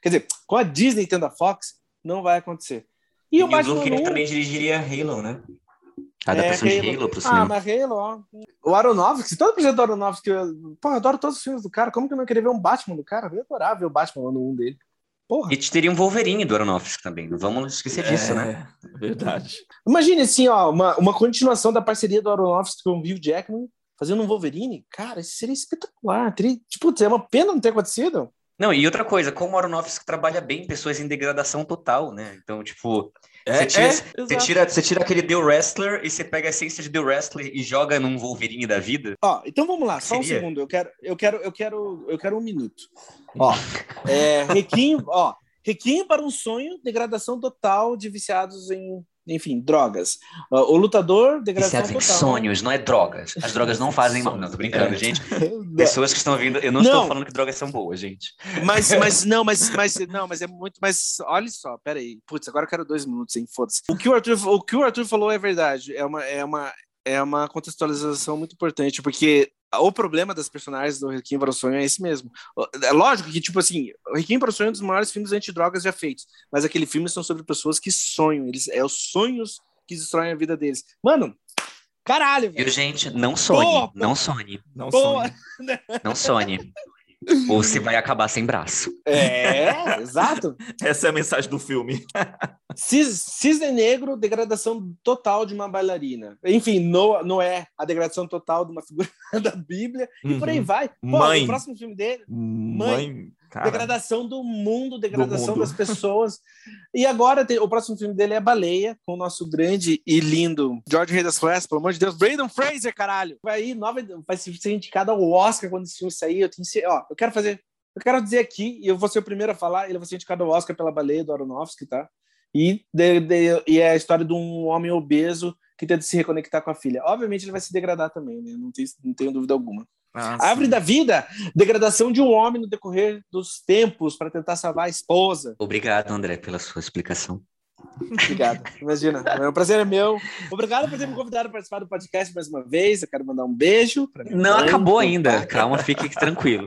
Quer dizer, com a Disney tendo a Fox, não vai acontecer. E, e o Batman 1... também dirigiria Halo, né? A adaptação é, de Halo pro cinema. Ah, mas Halo, ó. O Aronofsky, todo projeto do Aronofsky, eu, pô, eu adoro todos os filmes do cara. Como que eu não queria ver um Batman do cara? Eu adorava ver o Batman no 1 dele. Porra. E teria um Wolverine do Aronofsky também. Não vamos esquecer disso, né? é, né? Verdade. Imagine assim, ó, uma, uma continuação da parceria do Aronofsky com o Hugh Jackman fazendo um Wolverine. Cara, isso seria espetacular. Teria, tipo, é uma pena não ter acontecido. Não, e outra coisa, como o Aronofsky trabalha bem pessoas em degradação total, né? Então, tipo, é, você, tira, é, você, tira, você tira aquele The Wrestler e você pega a essência de The Wrestler e joga num Wolverine da vida. Ó, então vamos lá, só Seria? um segundo. Eu quero, eu quero, eu quero, eu quero um minuto. Ó, é, Requiem, ó, Requiem para um sonho, degradação total de viciados em enfim, drogas. Uh, o lutador, degradação total. sonhos, não é drogas. As drogas não fazem mal. Não, tô brincando, é. gente. <laughs> Pessoas que estão ouvindo, eu não, não, estou falando que drogas são boas, gente. Mas, <laughs> mas não, mas, mas não, mas é muito, mas olha só, peraí. Putz, agora eu quero dois minutos, hein? Foda-se. O que o Arthur, o que o Arthur falou é verdade. É uma, é uma, é uma contextualização muito importante, porque o problema das personagens do Requiem para o Sonho é esse mesmo. É lógico que, tipo assim, o Requiem para o Sonho é um dos maiores filmes antidrogas já feitos, mas aquele filme são sobre pessoas que sonham, eles, é os sonhos que destroem a vida deles. Mano, caralho, velho. gente, não sonhe, não sonhe. Não sonhe. Não sonhe. <laughs> Ou você vai acabar sem braço. É, exato. <laughs> Essa é a mensagem do filme. <laughs> Cisne Negro, degradação total de uma bailarina. Enfim, Noé, a degradação total de uma figura <laughs> da Bíblia. E por aí uhum. vai. Pô, mãe. o próximo filme dele. Mãe. mãe Cara, degradação do mundo, degradação do mundo. das pessoas. e agora tem, o próximo filme dele é Baleia, com o nosso grande e lindo George Rey das Florestas, pelo amor de Deus, Brandon Fraser, caralho. Vai nova, vai ser indicado ao Oscar quando esse filme sair. Eu tenho, ó, eu quero fazer, eu quero dizer aqui, e eu vou ser o primeiro a falar, ele vai ser indicado ao Oscar pela Baleia do Aronofsky, tá? E, de, de, e é a história de um homem obeso que tenta se reconectar com a filha. Obviamente ele vai se degradar também, né? Não, tem, não tenho dúvida alguma. Ah, Árvore da vida, degradação de um homem no decorrer dos tempos para tentar salvar a esposa. Obrigado, André, pela sua explicação. Obrigado. Imagina, o é prazer é meu. Obrigado por ter me convidado a participar do podcast mais uma vez. Eu quero mandar um beijo. Não mãe, acabou ainda. Calma, fique tranquilo.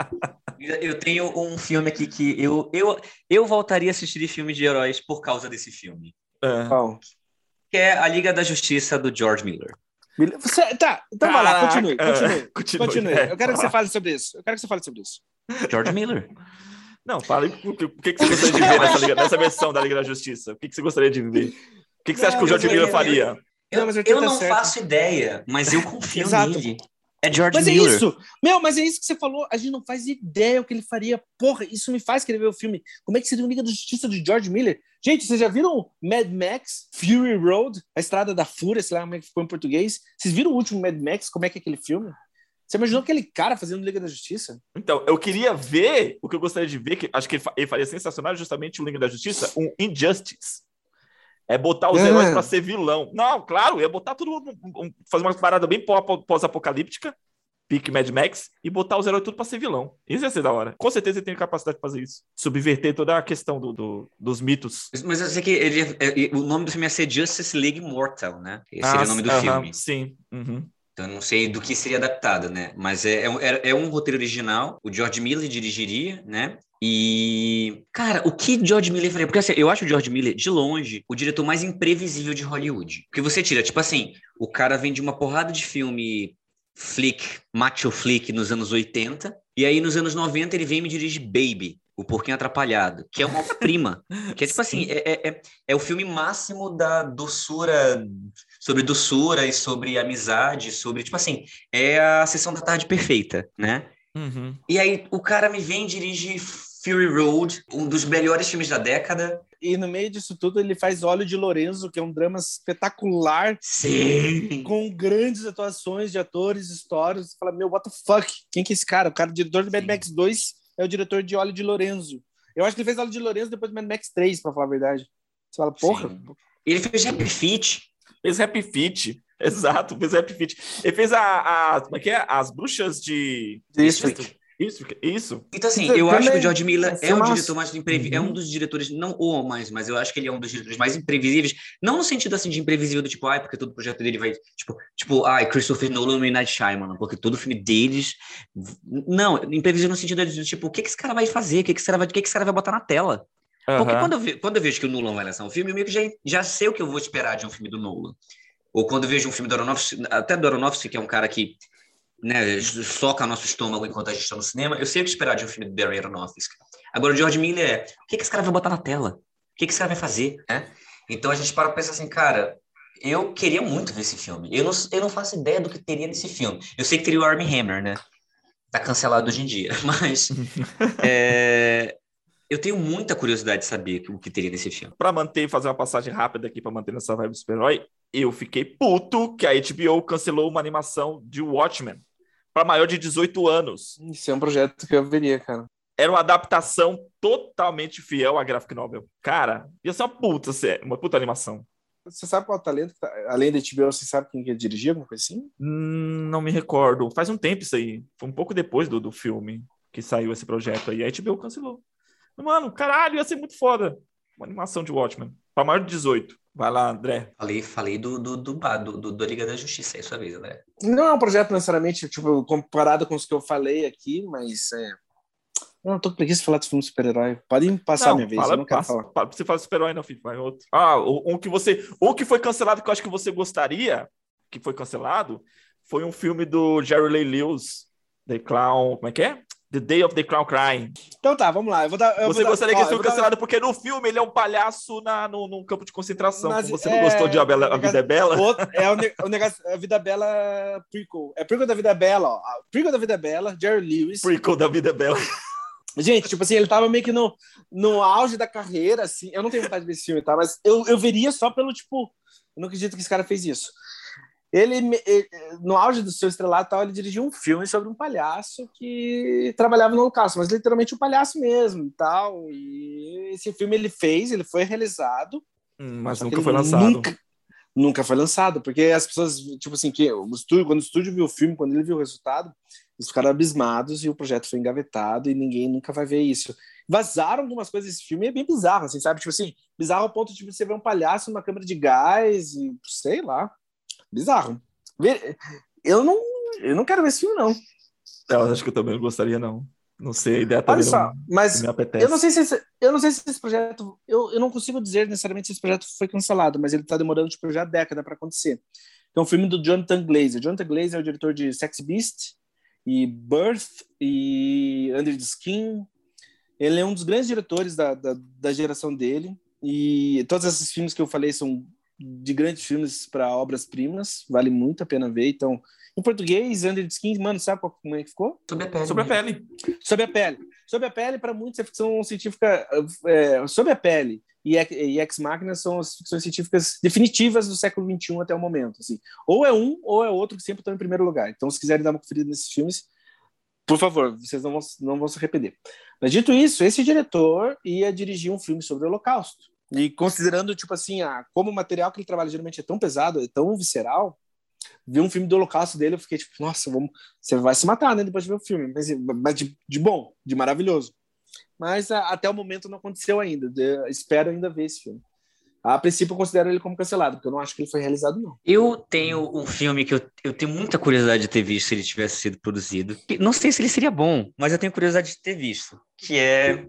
Eu tenho um filme aqui que eu, eu, eu voltaria a assistir filme de heróis por causa desse filme. Uhum. Que é A Liga da Justiça do George Miller. Você, tá, então vai lá, continue, continue. <laughs> continue. continue. Eu quero que você fale sobre isso. Eu quero que você fale sobre isso. George Miller. Não, fale o que, o que você gostaria de ver nessa, Liga, nessa versão da Liga da Justiça. O que você gostaria de ver? O que você acha que o George Miller faria? Eu, eu, eu não faço ideia, mas eu confio Exato. nele. É George mas é Miller. é isso. Meu, mas é isso que você falou. A gente não faz ideia o que ele faria. Porra, isso me faz querer ver o filme. Como é que seria o Liga da Justiça de George Miller? Gente, vocês já viram Mad Max, Fury Road, A Estrada da Fúria, sei lá como é que ficou em português? Vocês viram o último Mad Max? Como é que é aquele filme? Você imaginou aquele cara fazendo Liga da Justiça? Então, eu queria ver, o que eu gostaria de ver, que acho que ele faria sensacional, justamente o Liga da Justiça, um Injustice. É botar os é. heróis para ser vilão. Não, claro, ia botar tudo, fazer uma parada bem pós-apocalíptica, pique Mad Max, e botar os heróis tudo para ser vilão. Isso ia ser da hora. Com certeza ele tem capacidade de fazer isso. Subverter toda a questão do, do dos mitos. Mas eu sei que ele, é, é, o nome do filme ia ser Justice League Mortal, né? Esse ah, seria o nome do uh -huh, filme. Sim. Uhum. Então, eu não sei do que seria adaptado, né? Mas é, é, é, um roteiro original, o George Miller dirigiria, né? E, cara, o que George Miller faria? Porque assim, eu acho o George Miller, de longe, o diretor mais imprevisível de Hollywood. Porque você tira, tipo assim, o cara vem de uma porrada de filme flick, macho flick nos anos 80. E aí, nos anos 90, ele vem e me dirige Baby, o Porquinho Atrapalhado, que é uma obra-prima. <laughs> que é tipo assim, é, é, é, o filme máximo da doçura, sobre doçura e sobre amizade, sobre, tipo assim, é a sessão da tarde perfeita, né? Uhum. E aí o cara me vem e dirige Fury Road, um dos melhores filmes da década. E no meio disso tudo ele faz Óleo de Lorenzo, que é um drama espetacular. Sim! Com grandes atuações de atores, histórias. Você fala, meu, what the fuck? Quem que é esse cara? O cara, o diretor de Mad Max 2 é o diretor de Óleo de Lorenzo. Eu acho que ele fez Óleo de Lorenzo depois do Mad Max 3, pra falar a verdade. Você fala, porra. Sim. Ele fez Happy Feet. Fez Happy Feet. Exato, fez Happy Feet. Ele fez a, a, como é que é? As bruxas de... District. Isso, isso. Então, assim, eu acho que o George Miller é, é um diretor mais imprevisível. Uhum. É um dos diretores, não o mais, mas eu acho que ele é um dos diretores mais imprevisíveis. Não no sentido, assim, de imprevisível do tipo, ai, porque todo projeto dele vai, tipo, tipo ai, Christopher Nolan e Night Shyamalan, porque todo filme deles... Não, imprevisível no sentido de, tipo, o que, que esse cara vai fazer? O que, que, esse, cara vai, o que, que esse cara vai botar na tela? Uhum. Porque quando eu, ve, quando eu vejo que o Nolan vai lançar um filme, eu meio que já, já sei o que eu vou esperar de um filme do Nolan. Ou quando eu vejo um filme do Aronofsky, até do Aronofsky, que é um cara que né, soca nosso estômago enquanto a gente está no cinema, eu sei o que esperar de um filme do Barry Aronofsky. Agora, o George Miller é, o que, que esse cara vai botar na tela? O que, que esse cara vai fazer? Né? Então, a gente para para pensar assim, cara, eu queria muito ver esse filme. Eu não, eu não faço ideia do que teria nesse filme. Eu sei que teria o Armie Hammer, né? Tá cancelado hoje em dia, <laughs> mas... <laughs> é, eu tenho muita curiosidade de saber o que teria nesse filme. Para manter, fazer uma passagem rápida aqui para manter nessa vibe do super-herói, eu fiquei puto que a HBO cancelou uma animação de Watchmen para maior de 18 anos. Isso é um projeto que eu veria, cara. Era uma adaptação totalmente fiel à graphic novel. Cara, ia ser uma puta, uma puta animação. Você sabe qual é o talento? Tá... Além da HBO, você sabe quem que dirigia alguma coisa assim? Hum, não me recordo. Faz um tempo isso aí. Foi um pouco depois do, do filme que saiu esse projeto aí. A HBO cancelou. Mano, caralho, ia ser muito foda. Uma animação de Watchmen. Pra maior de 18. Vai lá, André. Falei, falei do, do, do, do, do, do Liga da Justiça, é isso mesmo, né? Não é um projeto necessariamente, tipo, comparado com os que eu falei aqui, mas é... Eu não tô com preguiça de falar de filme super-herói. Pode passar não, minha vez, fala, eu não quero passa, falar. Você fala super-herói, não, filho. Vai outro. Ah, um que você... Um que foi cancelado que eu acho que você gostaria, que foi cancelado, foi um filme do Jerry Lee Lewis, The Clown... Como é que é? The Day of the Clown Crying. Então tá, vamos lá. Eu vou dar, eu você vou gostaria dar, que isso fosse cancelado dar... porque no filme ele é um palhaço na, no, num campo de concentração. Mas, você é... não gostou de A, Bela, a Vida é Bela? é o, ne o negócio, A Vida Bela prequel. É prequel da Vida Bela, ó. Prequel da Vida Bela, Jerry Lewis. Prequel da Vida Bela. Gente, tipo assim, ele tava meio que no, no auge da carreira, assim. Eu não tenho vontade de ver esse filme, tá? Mas eu, eu veria só pelo, tipo... Eu não acredito que esse cara fez isso. Ele, ele, no auge do seu estrelato, ele dirigiu um filme sobre um palhaço que trabalhava no holocausto, mas literalmente um palhaço mesmo, tal. E esse filme ele fez, ele foi realizado, hum, mas nunca foi lançado. Nunca, nunca foi lançado, porque as pessoas, tipo assim, que o estúdio, quando o estúdio viu o filme, quando ele viu o resultado, eles ficaram abismados e o projeto foi engavetado e ninguém nunca vai ver isso. Vazaram algumas coisas desse filme, é bem bizarro, assim, sabe? Tipo assim, bizarro ao ponto de você ver um palhaço numa câmera de gás e sei lá bizarro. Eu não, eu não quero ver esse filme, não. Eu acho que eu também não gostaria, não. Não sei, a ideia também Olha só, não, mas me apetece. Eu não sei se esse, eu não sei se esse projeto, eu, eu não consigo dizer necessariamente se esse projeto foi cancelado, mas ele está demorando tipo, já década para acontecer. É um filme do Jonathan Glazer. Jonathan Glazer é o diretor de Sex Beast e Birth e Under the Skin. Ele é um dos grandes diretores da, da, da geração dele. E todos esses filmes que eu falei são de grandes filmes para obras-primas, vale muito a pena ver. Então, em português, Under the Skin, mano, sabe como é que ficou? Sobre a pele. Sobre a pele. Sobre a pele. Sobre a pele, para muitos, é ficção científica. É, sobre a pele e, e Ex Machina são as ficções científicas definitivas do século XXI até o momento. Assim. Ou é um, ou é outro que sempre estão em primeiro lugar. Então, se quiserem dar uma conferida nesses filmes, por favor, vocês não vão, não vão se arrepender. Mas dito isso, esse diretor ia dirigir um filme sobre o Holocausto. E considerando, tipo assim, a, como o material que ele trabalha geralmente é tão pesado, é tão visceral, ver um filme do Holocausto dele, eu fiquei tipo, nossa, vamos, você vai se matar, né, depois de ver o filme. Mas, mas de, de bom, de maravilhoso. Mas a, até o momento não aconteceu ainda. De, espero ainda ver esse filme. A princípio, eu considero ele como cancelado, porque eu não acho que ele foi realizado, não. Eu tenho um filme que eu, eu tenho muita curiosidade de ter visto se ele tivesse sido produzido. Não sei se ele seria bom, mas eu tenho curiosidade de ter visto. Que é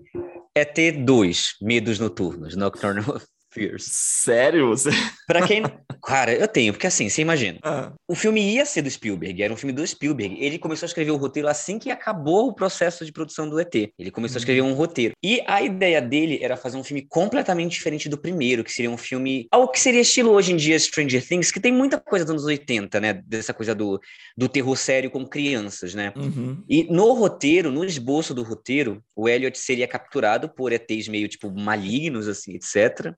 ET2, Medos Noturnos, Nocturnal Fears. Sério? Você... <laughs> Pra quem. Cara, eu tenho, porque assim, você imagina. Ah. O filme ia ser do Spielberg, era um filme do Spielberg. Ele começou a escrever o roteiro assim que acabou o processo de produção do ET. Ele começou a escrever uhum. um roteiro. E a ideia dele era fazer um filme completamente diferente do primeiro, que seria um filme. Algo que seria estilo hoje em dia Stranger Things, que tem muita coisa dos anos 80, né? Dessa coisa do, do terror sério com crianças, né? Uhum. E no roteiro, no esboço do roteiro, o Elliot seria capturado por ETs meio tipo malignos, assim, etc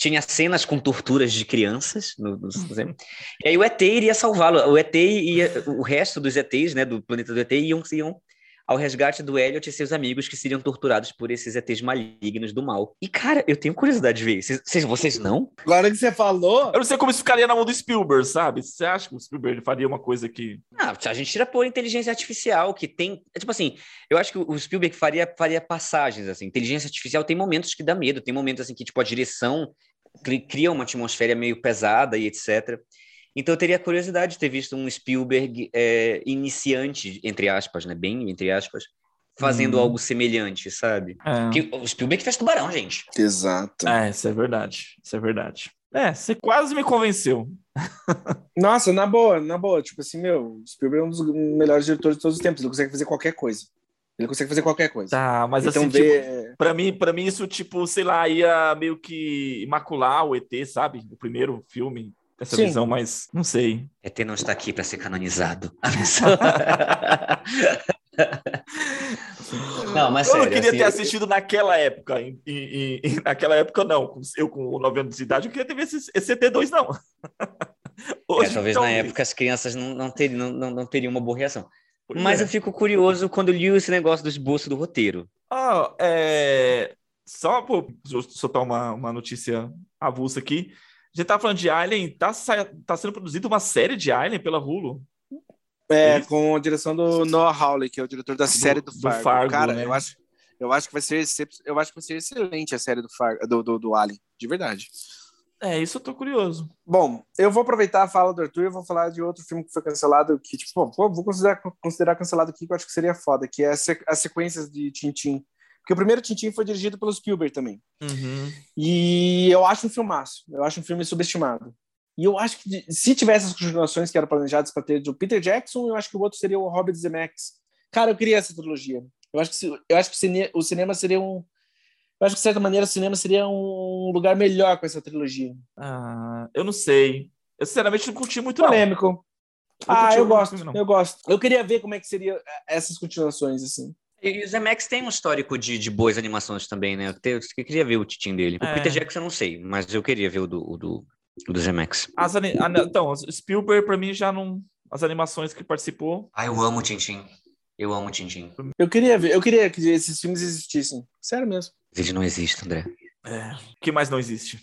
tinha cenas com torturas de crianças. No, no, no... E aí o ET iria salvá-lo. O ET e o resto dos ETs, né, do planeta do ET, iam, iam ao resgate do Elliot e seus amigos que seriam torturados por esses ETs malignos do mal. E, cara, eu tenho curiosidade de ver. Vocês, vocês não? Agora que você falou. Eu não sei como isso ficaria na mão do Spielberg, sabe? Você acha que o Spielberg faria uma coisa que. Ah, a gente tira por inteligência artificial, que tem. É tipo assim, eu acho que o Spielberg faria, faria passagens, assim. Inteligência artificial tem momentos que dá medo, tem momentos, assim, que, tipo, a direção cria uma atmosfera meio pesada e etc. Então eu teria curiosidade de ter visto um Spielberg é, iniciante, entre aspas, né? Bem entre aspas, fazendo hum. algo semelhante, sabe? É. Que o Spielberg fez tubarão, gente. Exato. É, isso é verdade. Isso é verdade. É, você quase me convenceu. <laughs> Nossa, na boa, na boa. Tipo assim, meu, o Spielberg é um dos melhores diretores de todos os tempos. Ele consegue fazer qualquer coisa. Ele consegue fazer qualquer coisa. Tá, mas então, assim, vê... tipo, pra, mim, pra mim isso, tipo, sei lá, ia meio que imacular o ET, sabe? O primeiro filme, essa Sim. visão, mas não sei. ET não está aqui para ser canonizado. <laughs> não, mas eu sério, não queria assim, ter assistido naquela época. E, e, e, naquela época, não. Eu com 9 anos de idade, eu queria ter visto esse, esse ET2, não. <laughs> Hoje, é, talvez então, na época as crianças não, não, teriam, não, não teriam uma boa reação. Mas é. eu fico curioso quando li esse negócio do esboço do roteiro. Ah, é... Só por soltar uma, uma notícia avulsa aqui. A gente tá falando de Alien, tá, tá sendo produzida uma série de Alien pela Hulu. É, é com a direção do Noah Hawley, que é o diretor da série do, do Fargo. Fargo Cara, né? eu, acho, eu, acho que vai ser, eu acho que vai ser excelente a série do, Fargo, do, do, do Alien, de verdade. É, isso eu tô curioso. Bom, eu vou aproveitar a fala do Arthur e vou falar de outro filme que foi cancelado, que, tipo, pô, vou considerar, considerar cancelado aqui, que eu acho que seria foda, que é as sequências de Tintin. Porque o primeiro Tintin foi dirigido pelo Spielberg também. Uhum. E eu acho um filmaço. Eu acho um filme subestimado. E eu acho que se tivesse as continuações que eram planejadas para ter do Peter Jackson, eu acho que o outro seria o Hobbit Zemeckis. Cara, eu queria essa trilogia. Eu acho que, eu acho que o cinema seria um, eu acho que, de certa maneira, o cinema seria um lugar melhor com essa trilogia. Ah, eu não sei. Eu, sinceramente, não curti muito, Polêmico. não. ah, eu gosto, filme, eu gosto. Eu queria ver como é que seria eh, essas continuações, assim. E o Zemex tem um histórico de, de boas animações também, né? Eu, eu queria ver o Titim dele. O é. Peter Jackson eu não sei, mas eu queria ver o do, o do, o do Zemex. As, então, Spielberg, pra mim, já não... As animações que participou... Ah, eu amo o Tintin. Eu amo o Tintin. Eu queria ver, eu queria que esses filmes existissem. Sério mesmo. Vídeo não existe, André. É. O que mais não existe?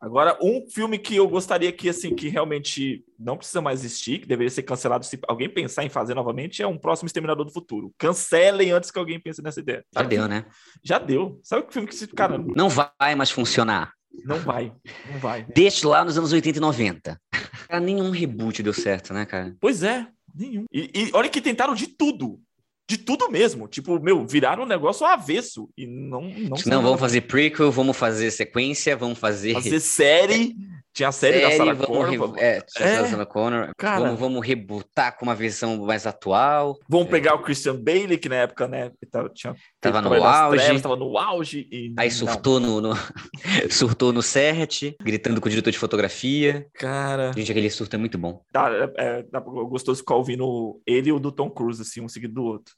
Agora, um filme que eu gostaria que, assim, que realmente não precisa mais existir, que deveria ser cancelado se alguém pensar em fazer novamente, é um próximo Exterminador do Futuro. Cancelem antes que alguém pense nessa ideia. Já deu, né? Já deu. Sabe que filme que esse cara... Não vai mais funcionar. Não vai, não vai. Deixa lá nos anos 80 e 90. Cara, nenhum reboot deu certo, né, cara? Pois é, nenhum. E, e olha que tentaram de tudo de tudo mesmo. Tipo, meu, viraram um negócio avesso. E não. Não, não vamos fazer prequel, vamos fazer sequência, vamos fazer. Fazer série. Tinha a série, série da Sarah Connor. É, tinha é, a Sarah Connor. Cara, vamos, vamos rebutar com uma versão mais atual. Vamos é. pegar o Christian Bale, que na época, né, tava, tinha, tava no auge. Trevas, tava no auge. E, Aí surtou no, no, <laughs> surtou no set, gritando com o diretor de fotografia. Cara. Gente, aquele surto é muito bom. Dá, é, é gostoso ficar ouvindo ele e o do Tom Cruise, assim, um seguido do outro.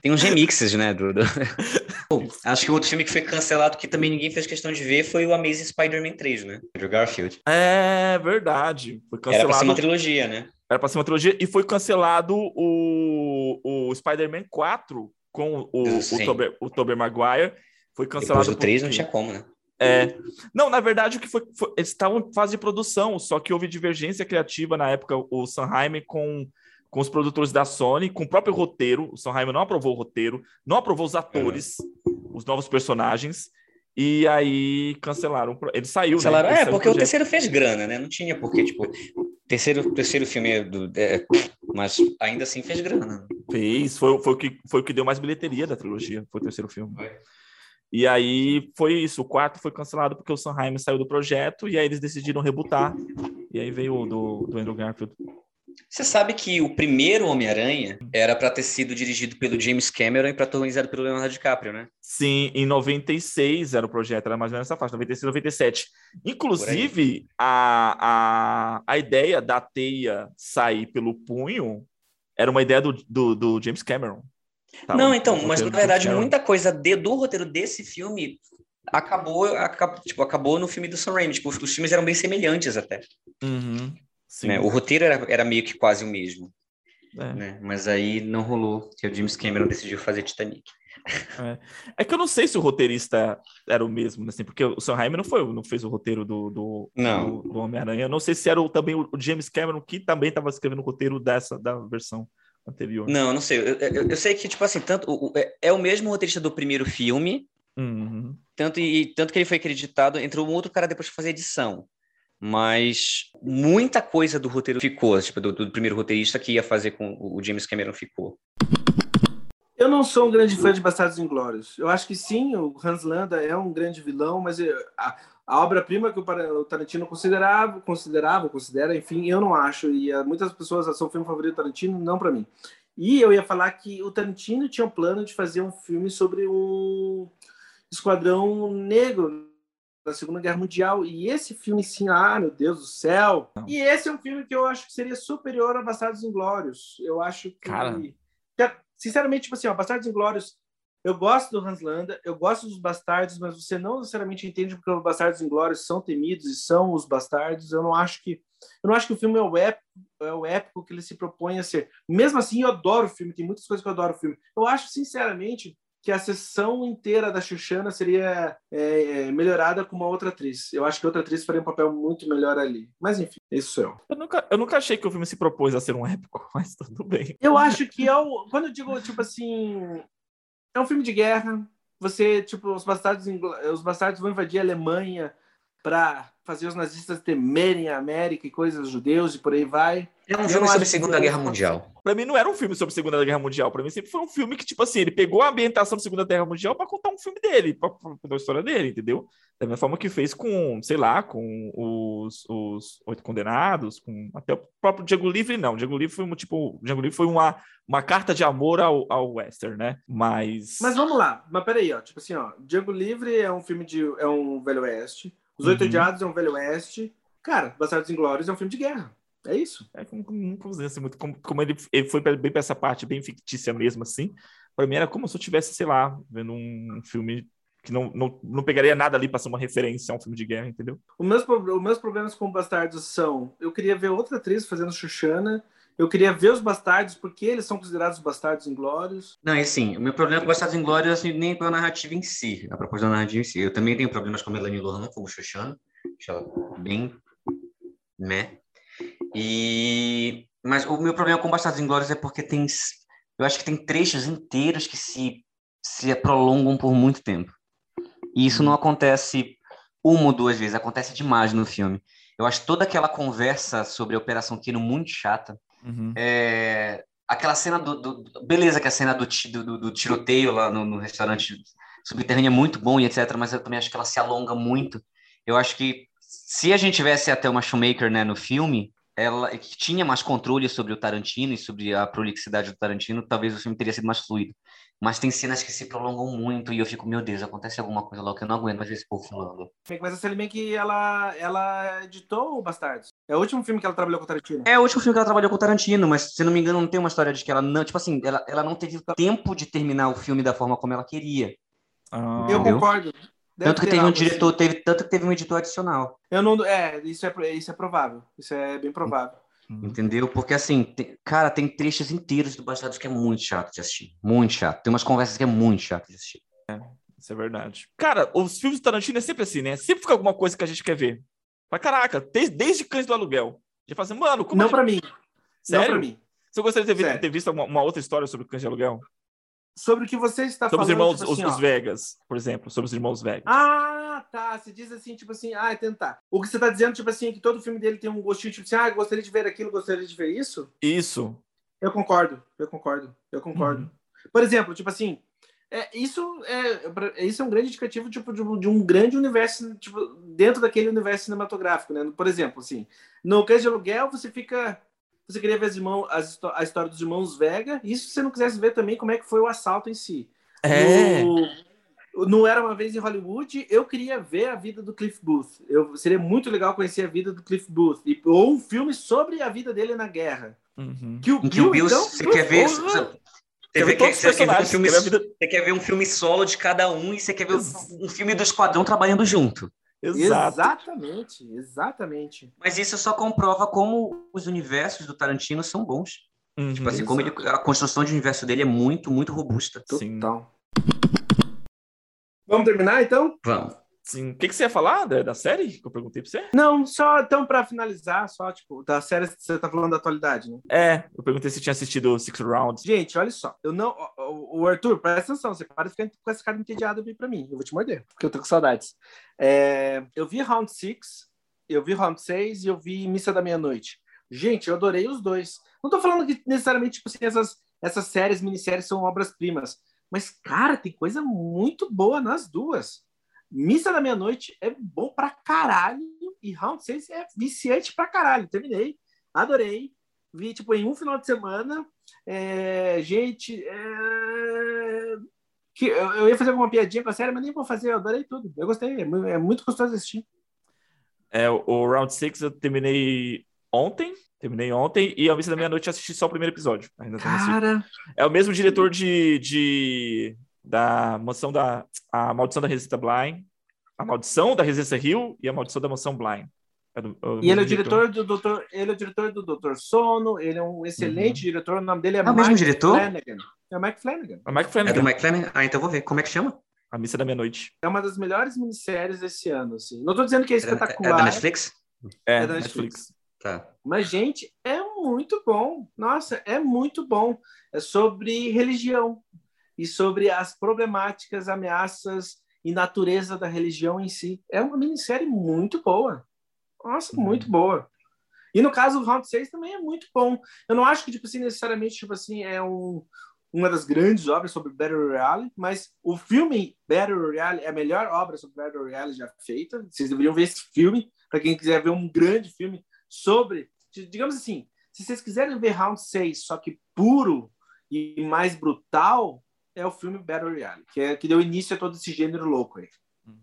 Tem uns remixes, né? Do, do... <laughs> acho que o outro filme que foi cancelado que também ninguém fez questão de ver foi o Amazing Spider-Man 3, né? Do Garfield. É verdade. Foi cancelado. Era pra ser uma trilogia, né? Era pra ser uma trilogia e foi cancelado o, o Spider-Man 4 com o, o, Tober, o Tobey Maguire. Foi cancelado. Depois do 3 não tinha como, né? É. Não, na verdade, o que foi, foi, eles estavam em fase de produção, só que houve divergência criativa na época, o Sanheim com com os produtores da Sony, com o próprio roteiro. O Sondheim não aprovou o roteiro, não aprovou os atores, os novos personagens. E aí cancelaram. Ele saiu, né? cancelaram. né? É, porque o, o terceiro fez grana, né? Não tinha porque, tipo, terceiro, terceiro filme do. É, mas ainda assim fez grana. Fez, foi, foi, o que, foi o que deu mais bilheteria da trilogia, foi o terceiro filme. Foi. E aí foi isso. O quarto foi cancelado porque o Sanheim saiu do projeto e aí eles decidiram rebutar. E aí veio o do, do Andrew Garfield. Você sabe que o primeiro Homem-Aranha era para ter sido dirigido pelo James Cameron e protagonizado pelo Leonardo DiCaprio, né? Sim, em 96 era o projeto, era mais ou menos essa faixa, 96, 97. Inclusive, a, a, a ideia da teia sair pelo punho era uma ideia do, do, do James Cameron. Tá, não, então, mas na verdade, muita coisa de, do roteiro desse filme acabou, acabou, tipo, acabou no filme do Sam Raimi. Tipo, os filmes eram bem semelhantes até. Uhum. Né? O roteiro era, era meio que quase o mesmo. É. Né? Mas aí não rolou, que o James Cameron decidiu fazer Titanic. É. é. que eu não sei se o roteirista era o mesmo, assim, porque o Sam Raimi não foi, não fez o roteiro do, do, do, do Homem-Aranha. Eu não sei se era o, também o James Cameron que também estava escrevendo o roteiro dessa da versão anterior. Não, não sei. Eu, eu, eu sei que tipo assim, tanto o, é, é o mesmo roteirista do primeiro filme, uhum. tanto e tanto que ele foi acreditado. Entrou um outro cara depois para fazer edição mas muita coisa do roteiro ficou, tipo, do, do, primeiro roteirista que ia fazer com o James Cameron ficou. Eu não sou um grande fã de Bastardos Inglórios. Eu acho que sim, o Hans Landa é um grande vilão, mas a, a obra-prima que o Tarantino considerava, considerava, considera, enfim, eu não acho. E muitas pessoas são o filme favorito do Tarantino, não para mim. E eu ia falar que o Tarantino tinha um plano de fazer um filme sobre um esquadrão negro da Segunda Guerra Mundial. E esse filme, sim, ah, meu Deus do céu! Não. E esse é um filme que eu acho que seria superior a Bastardos Inglórios. Eu acho que. Cara. Sinceramente, tipo assim, ó, Bastardos Inglórios, eu gosto do Hans Landa, eu gosto dos Bastardos, mas você não necessariamente entende porque os Bastardos Inglórios são temidos e são os Bastardos. Eu não acho que. Eu não acho que o filme é o épico, é o épico que ele se propõe a ser. Mesmo assim, eu adoro o filme, tem muitas coisas que eu adoro o filme. Eu acho, sinceramente, que a sessão inteira da Xuxana seria é, é, melhorada com uma outra atriz. Eu acho que outra atriz faria um papel muito melhor ali. Mas enfim, isso eu. Eu nunca, eu nunca achei que o filme se propôs a ser um épico, <laughs> mas tudo bem. Eu acho que é o. Quando eu digo, tipo assim. É um filme de guerra. Você, tipo, os bastardos, os bastardos vão invadir a Alemanha para fazer os nazistas temerem a América e coisas judeus e por aí vai. É um filme sobre a Segunda Guerra Mundial. Para mim não era um filme sobre a Segunda Guerra Mundial, para mim sempre foi um filme que tipo assim, ele pegou a ambientação da Segunda Guerra Mundial para contar um filme dele, para contar a história dele, entendeu? Da mesma forma que fez com, sei lá, com os, os Oito Condenados, com até o próprio Diego Livre, não. Diego Livre foi um tipo, Diego Livre foi uma, uma carta de amor ao, ao western, né? Mas Mas vamos lá, mas peraí, ó, tipo assim, ó, Diego Livre é um filme de é um velho oeste. Os Oito uhum. Odiados é um Velho Oeste. Cara, Bastardos Inglórios é um filme de guerra. É isso. É como, como, assim, muito, como, como ele, ele foi bem para essa parte bem fictícia mesmo, assim. Para mim era como se eu estivesse, sei lá, vendo um filme que não, não, não pegaria nada ali para ser uma referência a um filme de guerra, entendeu? Os meus, os meus problemas com Bastardos são: eu queria ver outra atriz fazendo Xuxana. Eu queria ver os bastardos, porque eles são considerados bastardos inglórios. Não, é assim, o meu problema com bastardos inglórios assim, nem pela narrativa em si, a propósito da narrativa em si. Eu também tenho problemas com a Melanie Lohan como Xoxana, acho ela bem né? E mas o meu problema com bastardos inglórios é porque tem eu acho que tem trechos inteiros que se se prolongam por muito tempo. E isso não acontece uma ou duas vezes, acontece demais no filme. Eu acho toda aquela conversa sobre a Operação Kino muito chata. Uhum. É, aquela cena do, do, Beleza, que a cena do, do, do tiroteio lá no, no, restaurante subterrâneo é muito bom e etc., mas eu também acho que ela se alonga muito. Eu acho que se a gente tivesse até uma Shoemaker né, no filme, ela que tinha mais controle sobre o Tarantino e sobre a prolixidade do Tarantino, talvez o filme teria sido mais fluido. Mas tem cenas que se prolongam muito e eu fico, meu Deus, acontece alguma coisa lá que eu não aguento mais ver esse povo falando. Mas a Sally que ela, ela editou o Bastardos. É o último filme que ela trabalhou com o Tarantino. É o último filme que ela trabalhou com o Tarantino, mas se não me engano não tem uma história de que ela não, tipo assim, ela, ela não teve tempo de terminar o filme da forma como ela queria. Ah, eu concordo. Deve tanto que teve um diretor, assim. teve, tanto que teve um editor adicional. Eu não, é, isso é, isso é provável. Isso é bem provável. Uhum. Entendeu? Porque assim, tem, cara, tem trechos inteiros do Bastardos que é muito chato de assistir. Muito chato. Tem umas conversas que é muito chato de assistir. É, isso é verdade. Cara, os filmes do Tarantino é sempre assim, né? Sempre fica alguma coisa que a gente quer ver. Mas caraca, desde, desde Cães do Aluguel. Já fala assim, mano, como. Não gente... pra mim. Sério? Não pra mim. Você gostaria de ter, ter visto uma, uma, outra história sobre Cães de Aluguel? Sobre o que você está sobre falando. Sobre os irmãos, tipo assim, os, Vegas, por exemplo. Sobre os irmãos Vegas. Ah, tá. Você diz assim, tipo assim, ah, é tentar. O que você está dizendo, tipo assim, é que todo filme dele tem um gostinho, tipo assim, ah, gostaria de ver aquilo, gostaria de ver isso? Isso. Eu concordo, eu concordo, eu concordo. Uhum. Por exemplo, tipo assim, É, isso, é, isso é um grande indicativo tipo, de, de, um grande universo tipo, dentro daquele universo cinematográfico. Né? Por exemplo, assim, no Cães de Aluguel, você fica. Você queria ver as irmãos, as, a história dos irmãos Vega, e se você não quisesse ver também como é que foi o assalto em si. É. No, no Era Uma Vez em Hollywood, eu queria ver a vida do Cliff Booth. Eu, seria muito legal conhecer a vida do Cliff Booth. E, ou um filme sobre a vida dele na guerra. Uhum. Que o Bill, Bill então, você quer ver... Você, você, quer, você, quer ver um filme, você quer ver um filme solo de cada um e você quer ver um, um filme do esquadrão trabalhando junto. Exato. Exatamente, exatamente. Mas isso só comprova como os universos do Tarantino são bons. Uhum, tipo assim, como ele, a construção de universo dele é muito, muito robusta. Total. Vamos terminar então? Vamos. Sim. O que, que você ia falar da, da série que eu perguntei pra você? Não, só então para finalizar, só tipo, da série que você tá falando da atualidade, né? É, eu perguntei se tinha assistido Six Rounds. Gente, olha só, eu não. O, o Arthur, presta atenção, você para de ficar com essa cara entediada aí pra mim. Eu vou te morder, porque eu tô com saudades. É, eu vi Round 6, eu vi Round 6 e eu vi Missa da Meia-Noite. Gente, eu adorei os dois. Não tô falando que necessariamente, tipo assim, essas, essas séries, minisséries são obras-primas. Mas, cara, tem coisa muito boa nas duas. Missa da Meia-Noite é bom pra caralho e Round 6 é viciante pra caralho. Terminei, adorei. Vi, tipo, em um final de semana. É, gente, é... que eu, eu, ia fazer alguma piadinha com a série, mas nem vou fazer. Eu adorei tudo. Eu gostei. É, é muito gostoso assistir. É, o Round 6 eu terminei ontem. Terminei ontem e ao Missa da Meia-Noite assisti só o primeiro episódio. Ainda Cara... É o mesmo diretor de, de da mansão da a maldição da Resistência Blind, a maldição da Resistência Rio e a maldição da mansão Blind. É do, é e ele é o diretor do Doutor, ele é o diretor do Doutor Sono, ele é um excelente uhum. diretor, o nome dele é, é o mesmo diretor? Flanagan. É o Mike Flanagan. É, Mike Flanagan. é do Mike Flanagan? Ah, então vou ver. Como é que chama? A Missa da Meia-Noite. É uma das melhores minisséries desse ano, assim. Não estou dizendo que é espetacular. É, é da Netflix? É, é da Netflix. Netflix. Tá. Mas, gente, é muito bom. Nossa, é muito bom. É sobre religião e sobre as problemáticas, ameaças e natureza da religião em si. É uma minissérie muito boa. Nossa, uhum. muito boa. E no caso, o Round 6 também é muito bom. Eu não acho que, tipo assim, necessariamente, tipo assim, é um, uma das grandes obras sobre Battle Royale, mas o filme Battle Royale é a melhor obra sobre Battle Royale já feita. Vocês deveriam ver esse filme, para quem quiser ver um grande filme sobre, digamos assim, se vocês quiserem ver Round 6, só que puro e mais brutal, é o filme Battle Royale, que, é, que deu início a todo esse gênero louco aí. Uhum.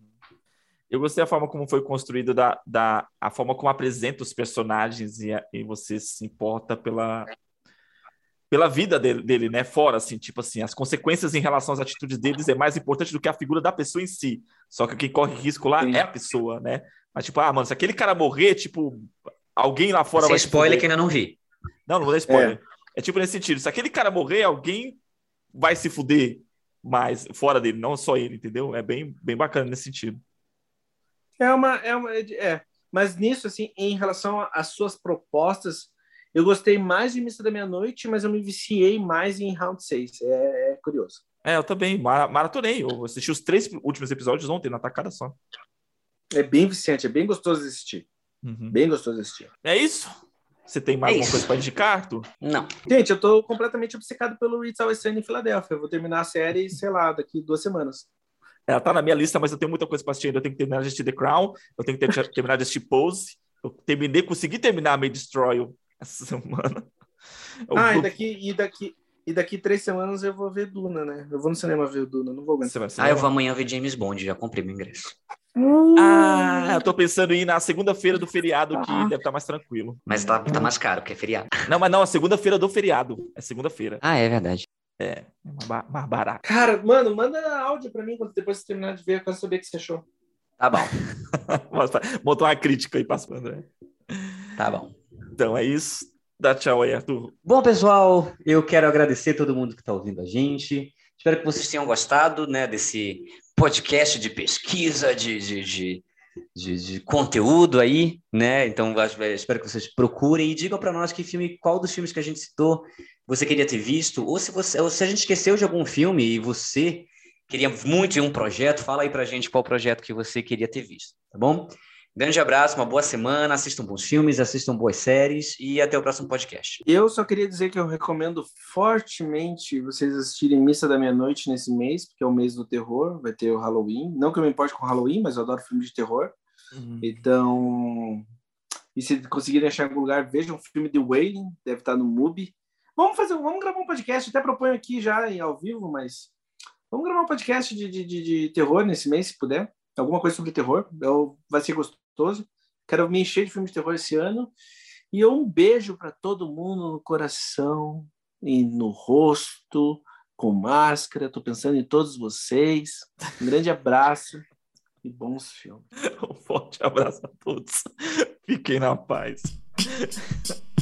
Eu gostei da forma como foi construído, da, da a forma como apresenta os personagens e, e você se importa pela, pela vida dele, dele, né? Fora, assim, tipo assim, as consequências em relação às atitudes deles é mais importante do que a figura da pessoa em si. Só que quem corre risco lá Sim. é a pessoa, né? Mas, tipo, ah, mano, se aquele cara morrer, tipo, alguém lá fora Sem vai. spoiler que ainda não vi. Não, não vou dar spoiler. É. é tipo nesse sentido: se aquele cara morrer, alguém vai se fuder mais fora dele, não só ele, entendeu? É bem, bem bacana nesse sentido. É uma, é uma, é. Mas nisso, assim, em relação às suas propostas, eu gostei mais de Missa da Meia-Noite, mas eu me viciei mais em Round 6. É, é curioso. É, eu também. Maratonei. Eu assisti os três últimos episódios ontem, na tacada só. É bem viciante, é bem gostoso de assistir. Uhum. Bem gostoso de assistir. É isso? Você tem mais é alguma coisa para indicar, Arthur? Não. Gente, eu tô completamente obcecado pelo It's Always Sunny em Filadélfia. Eu vou terminar a série, sei lá, daqui duas semanas. Ela tá na minha lista, mas eu tenho muita coisa para assistir ainda. Eu tenho que terminar de assistir The Crown, eu tenho que ter, <laughs> terminar de assistir Pose. Eu terminei, consegui terminar a May Destroy essa semana. Eu, ah, e daqui, e daqui, e daqui três semanas eu vou ver Duna, né? Eu vou no cinema ver Duna, não vou aguentar. Ah, eu vou amanhã ver James Bond, já comprei meu ingresso. Uh. Ah, eu tô pensando em ir na segunda-feira do feriado, que deve estar tá mais tranquilo. Mas tá, tá mais caro, porque é feriado. Não, mas não, a segunda-feira do feriado. É segunda-feira. Ah, é verdade. É, mais barato. Cara, mano, manda áudio pra mim quando depois você terminar de ver, eu quero saber o que você achou. Tá bom. <laughs> Botou uma crítica aí, passa pro André. Tá bom. Então é isso. Dá tchau aí, Arthur. Bom, pessoal, eu quero agradecer a todo mundo que está ouvindo a gente. Espero que vocês tenham gostado né, desse podcast de pesquisa, de, de, de, de, de conteúdo aí, né? Então, espero que vocês procurem e digam para nós que filme, qual dos filmes que a gente citou você queria ter visto, ou se, você, ou se a gente esqueceu de algum filme e você queria muito ver um projeto, fala aí para a gente qual projeto que você queria ter visto, tá bom? Grande abraço, uma boa semana, assistam bons filmes, assistam boas séries e até o próximo podcast. Eu só queria dizer que eu recomendo fortemente vocês assistirem Missa da Meia-Noite nesse mês, porque é o mês do terror, vai ter o Halloween. Não que eu me importe com Halloween, mas eu adoro filme de terror. Uhum. Então, e se conseguirem achar algum lugar, vejam o filme The Wailing, deve estar no MUBI. Vamos fazer, vamos gravar um podcast, até proponho aqui já em ao vivo, mas vamos gravar um podcast de, de, de, de terror nesse mês, se puder. Alguma coisa sobre terror, eu, vai ser gostoso. Quero me encher de filmes de terror esse ano. E um beijo para todo mundo no coração e no rosto, com máscara. Estou pensando em todos vocês. Um grande abraço e bons filmes. <laughs> Um forte abraço a todos. Fiquem na paz. <laughs>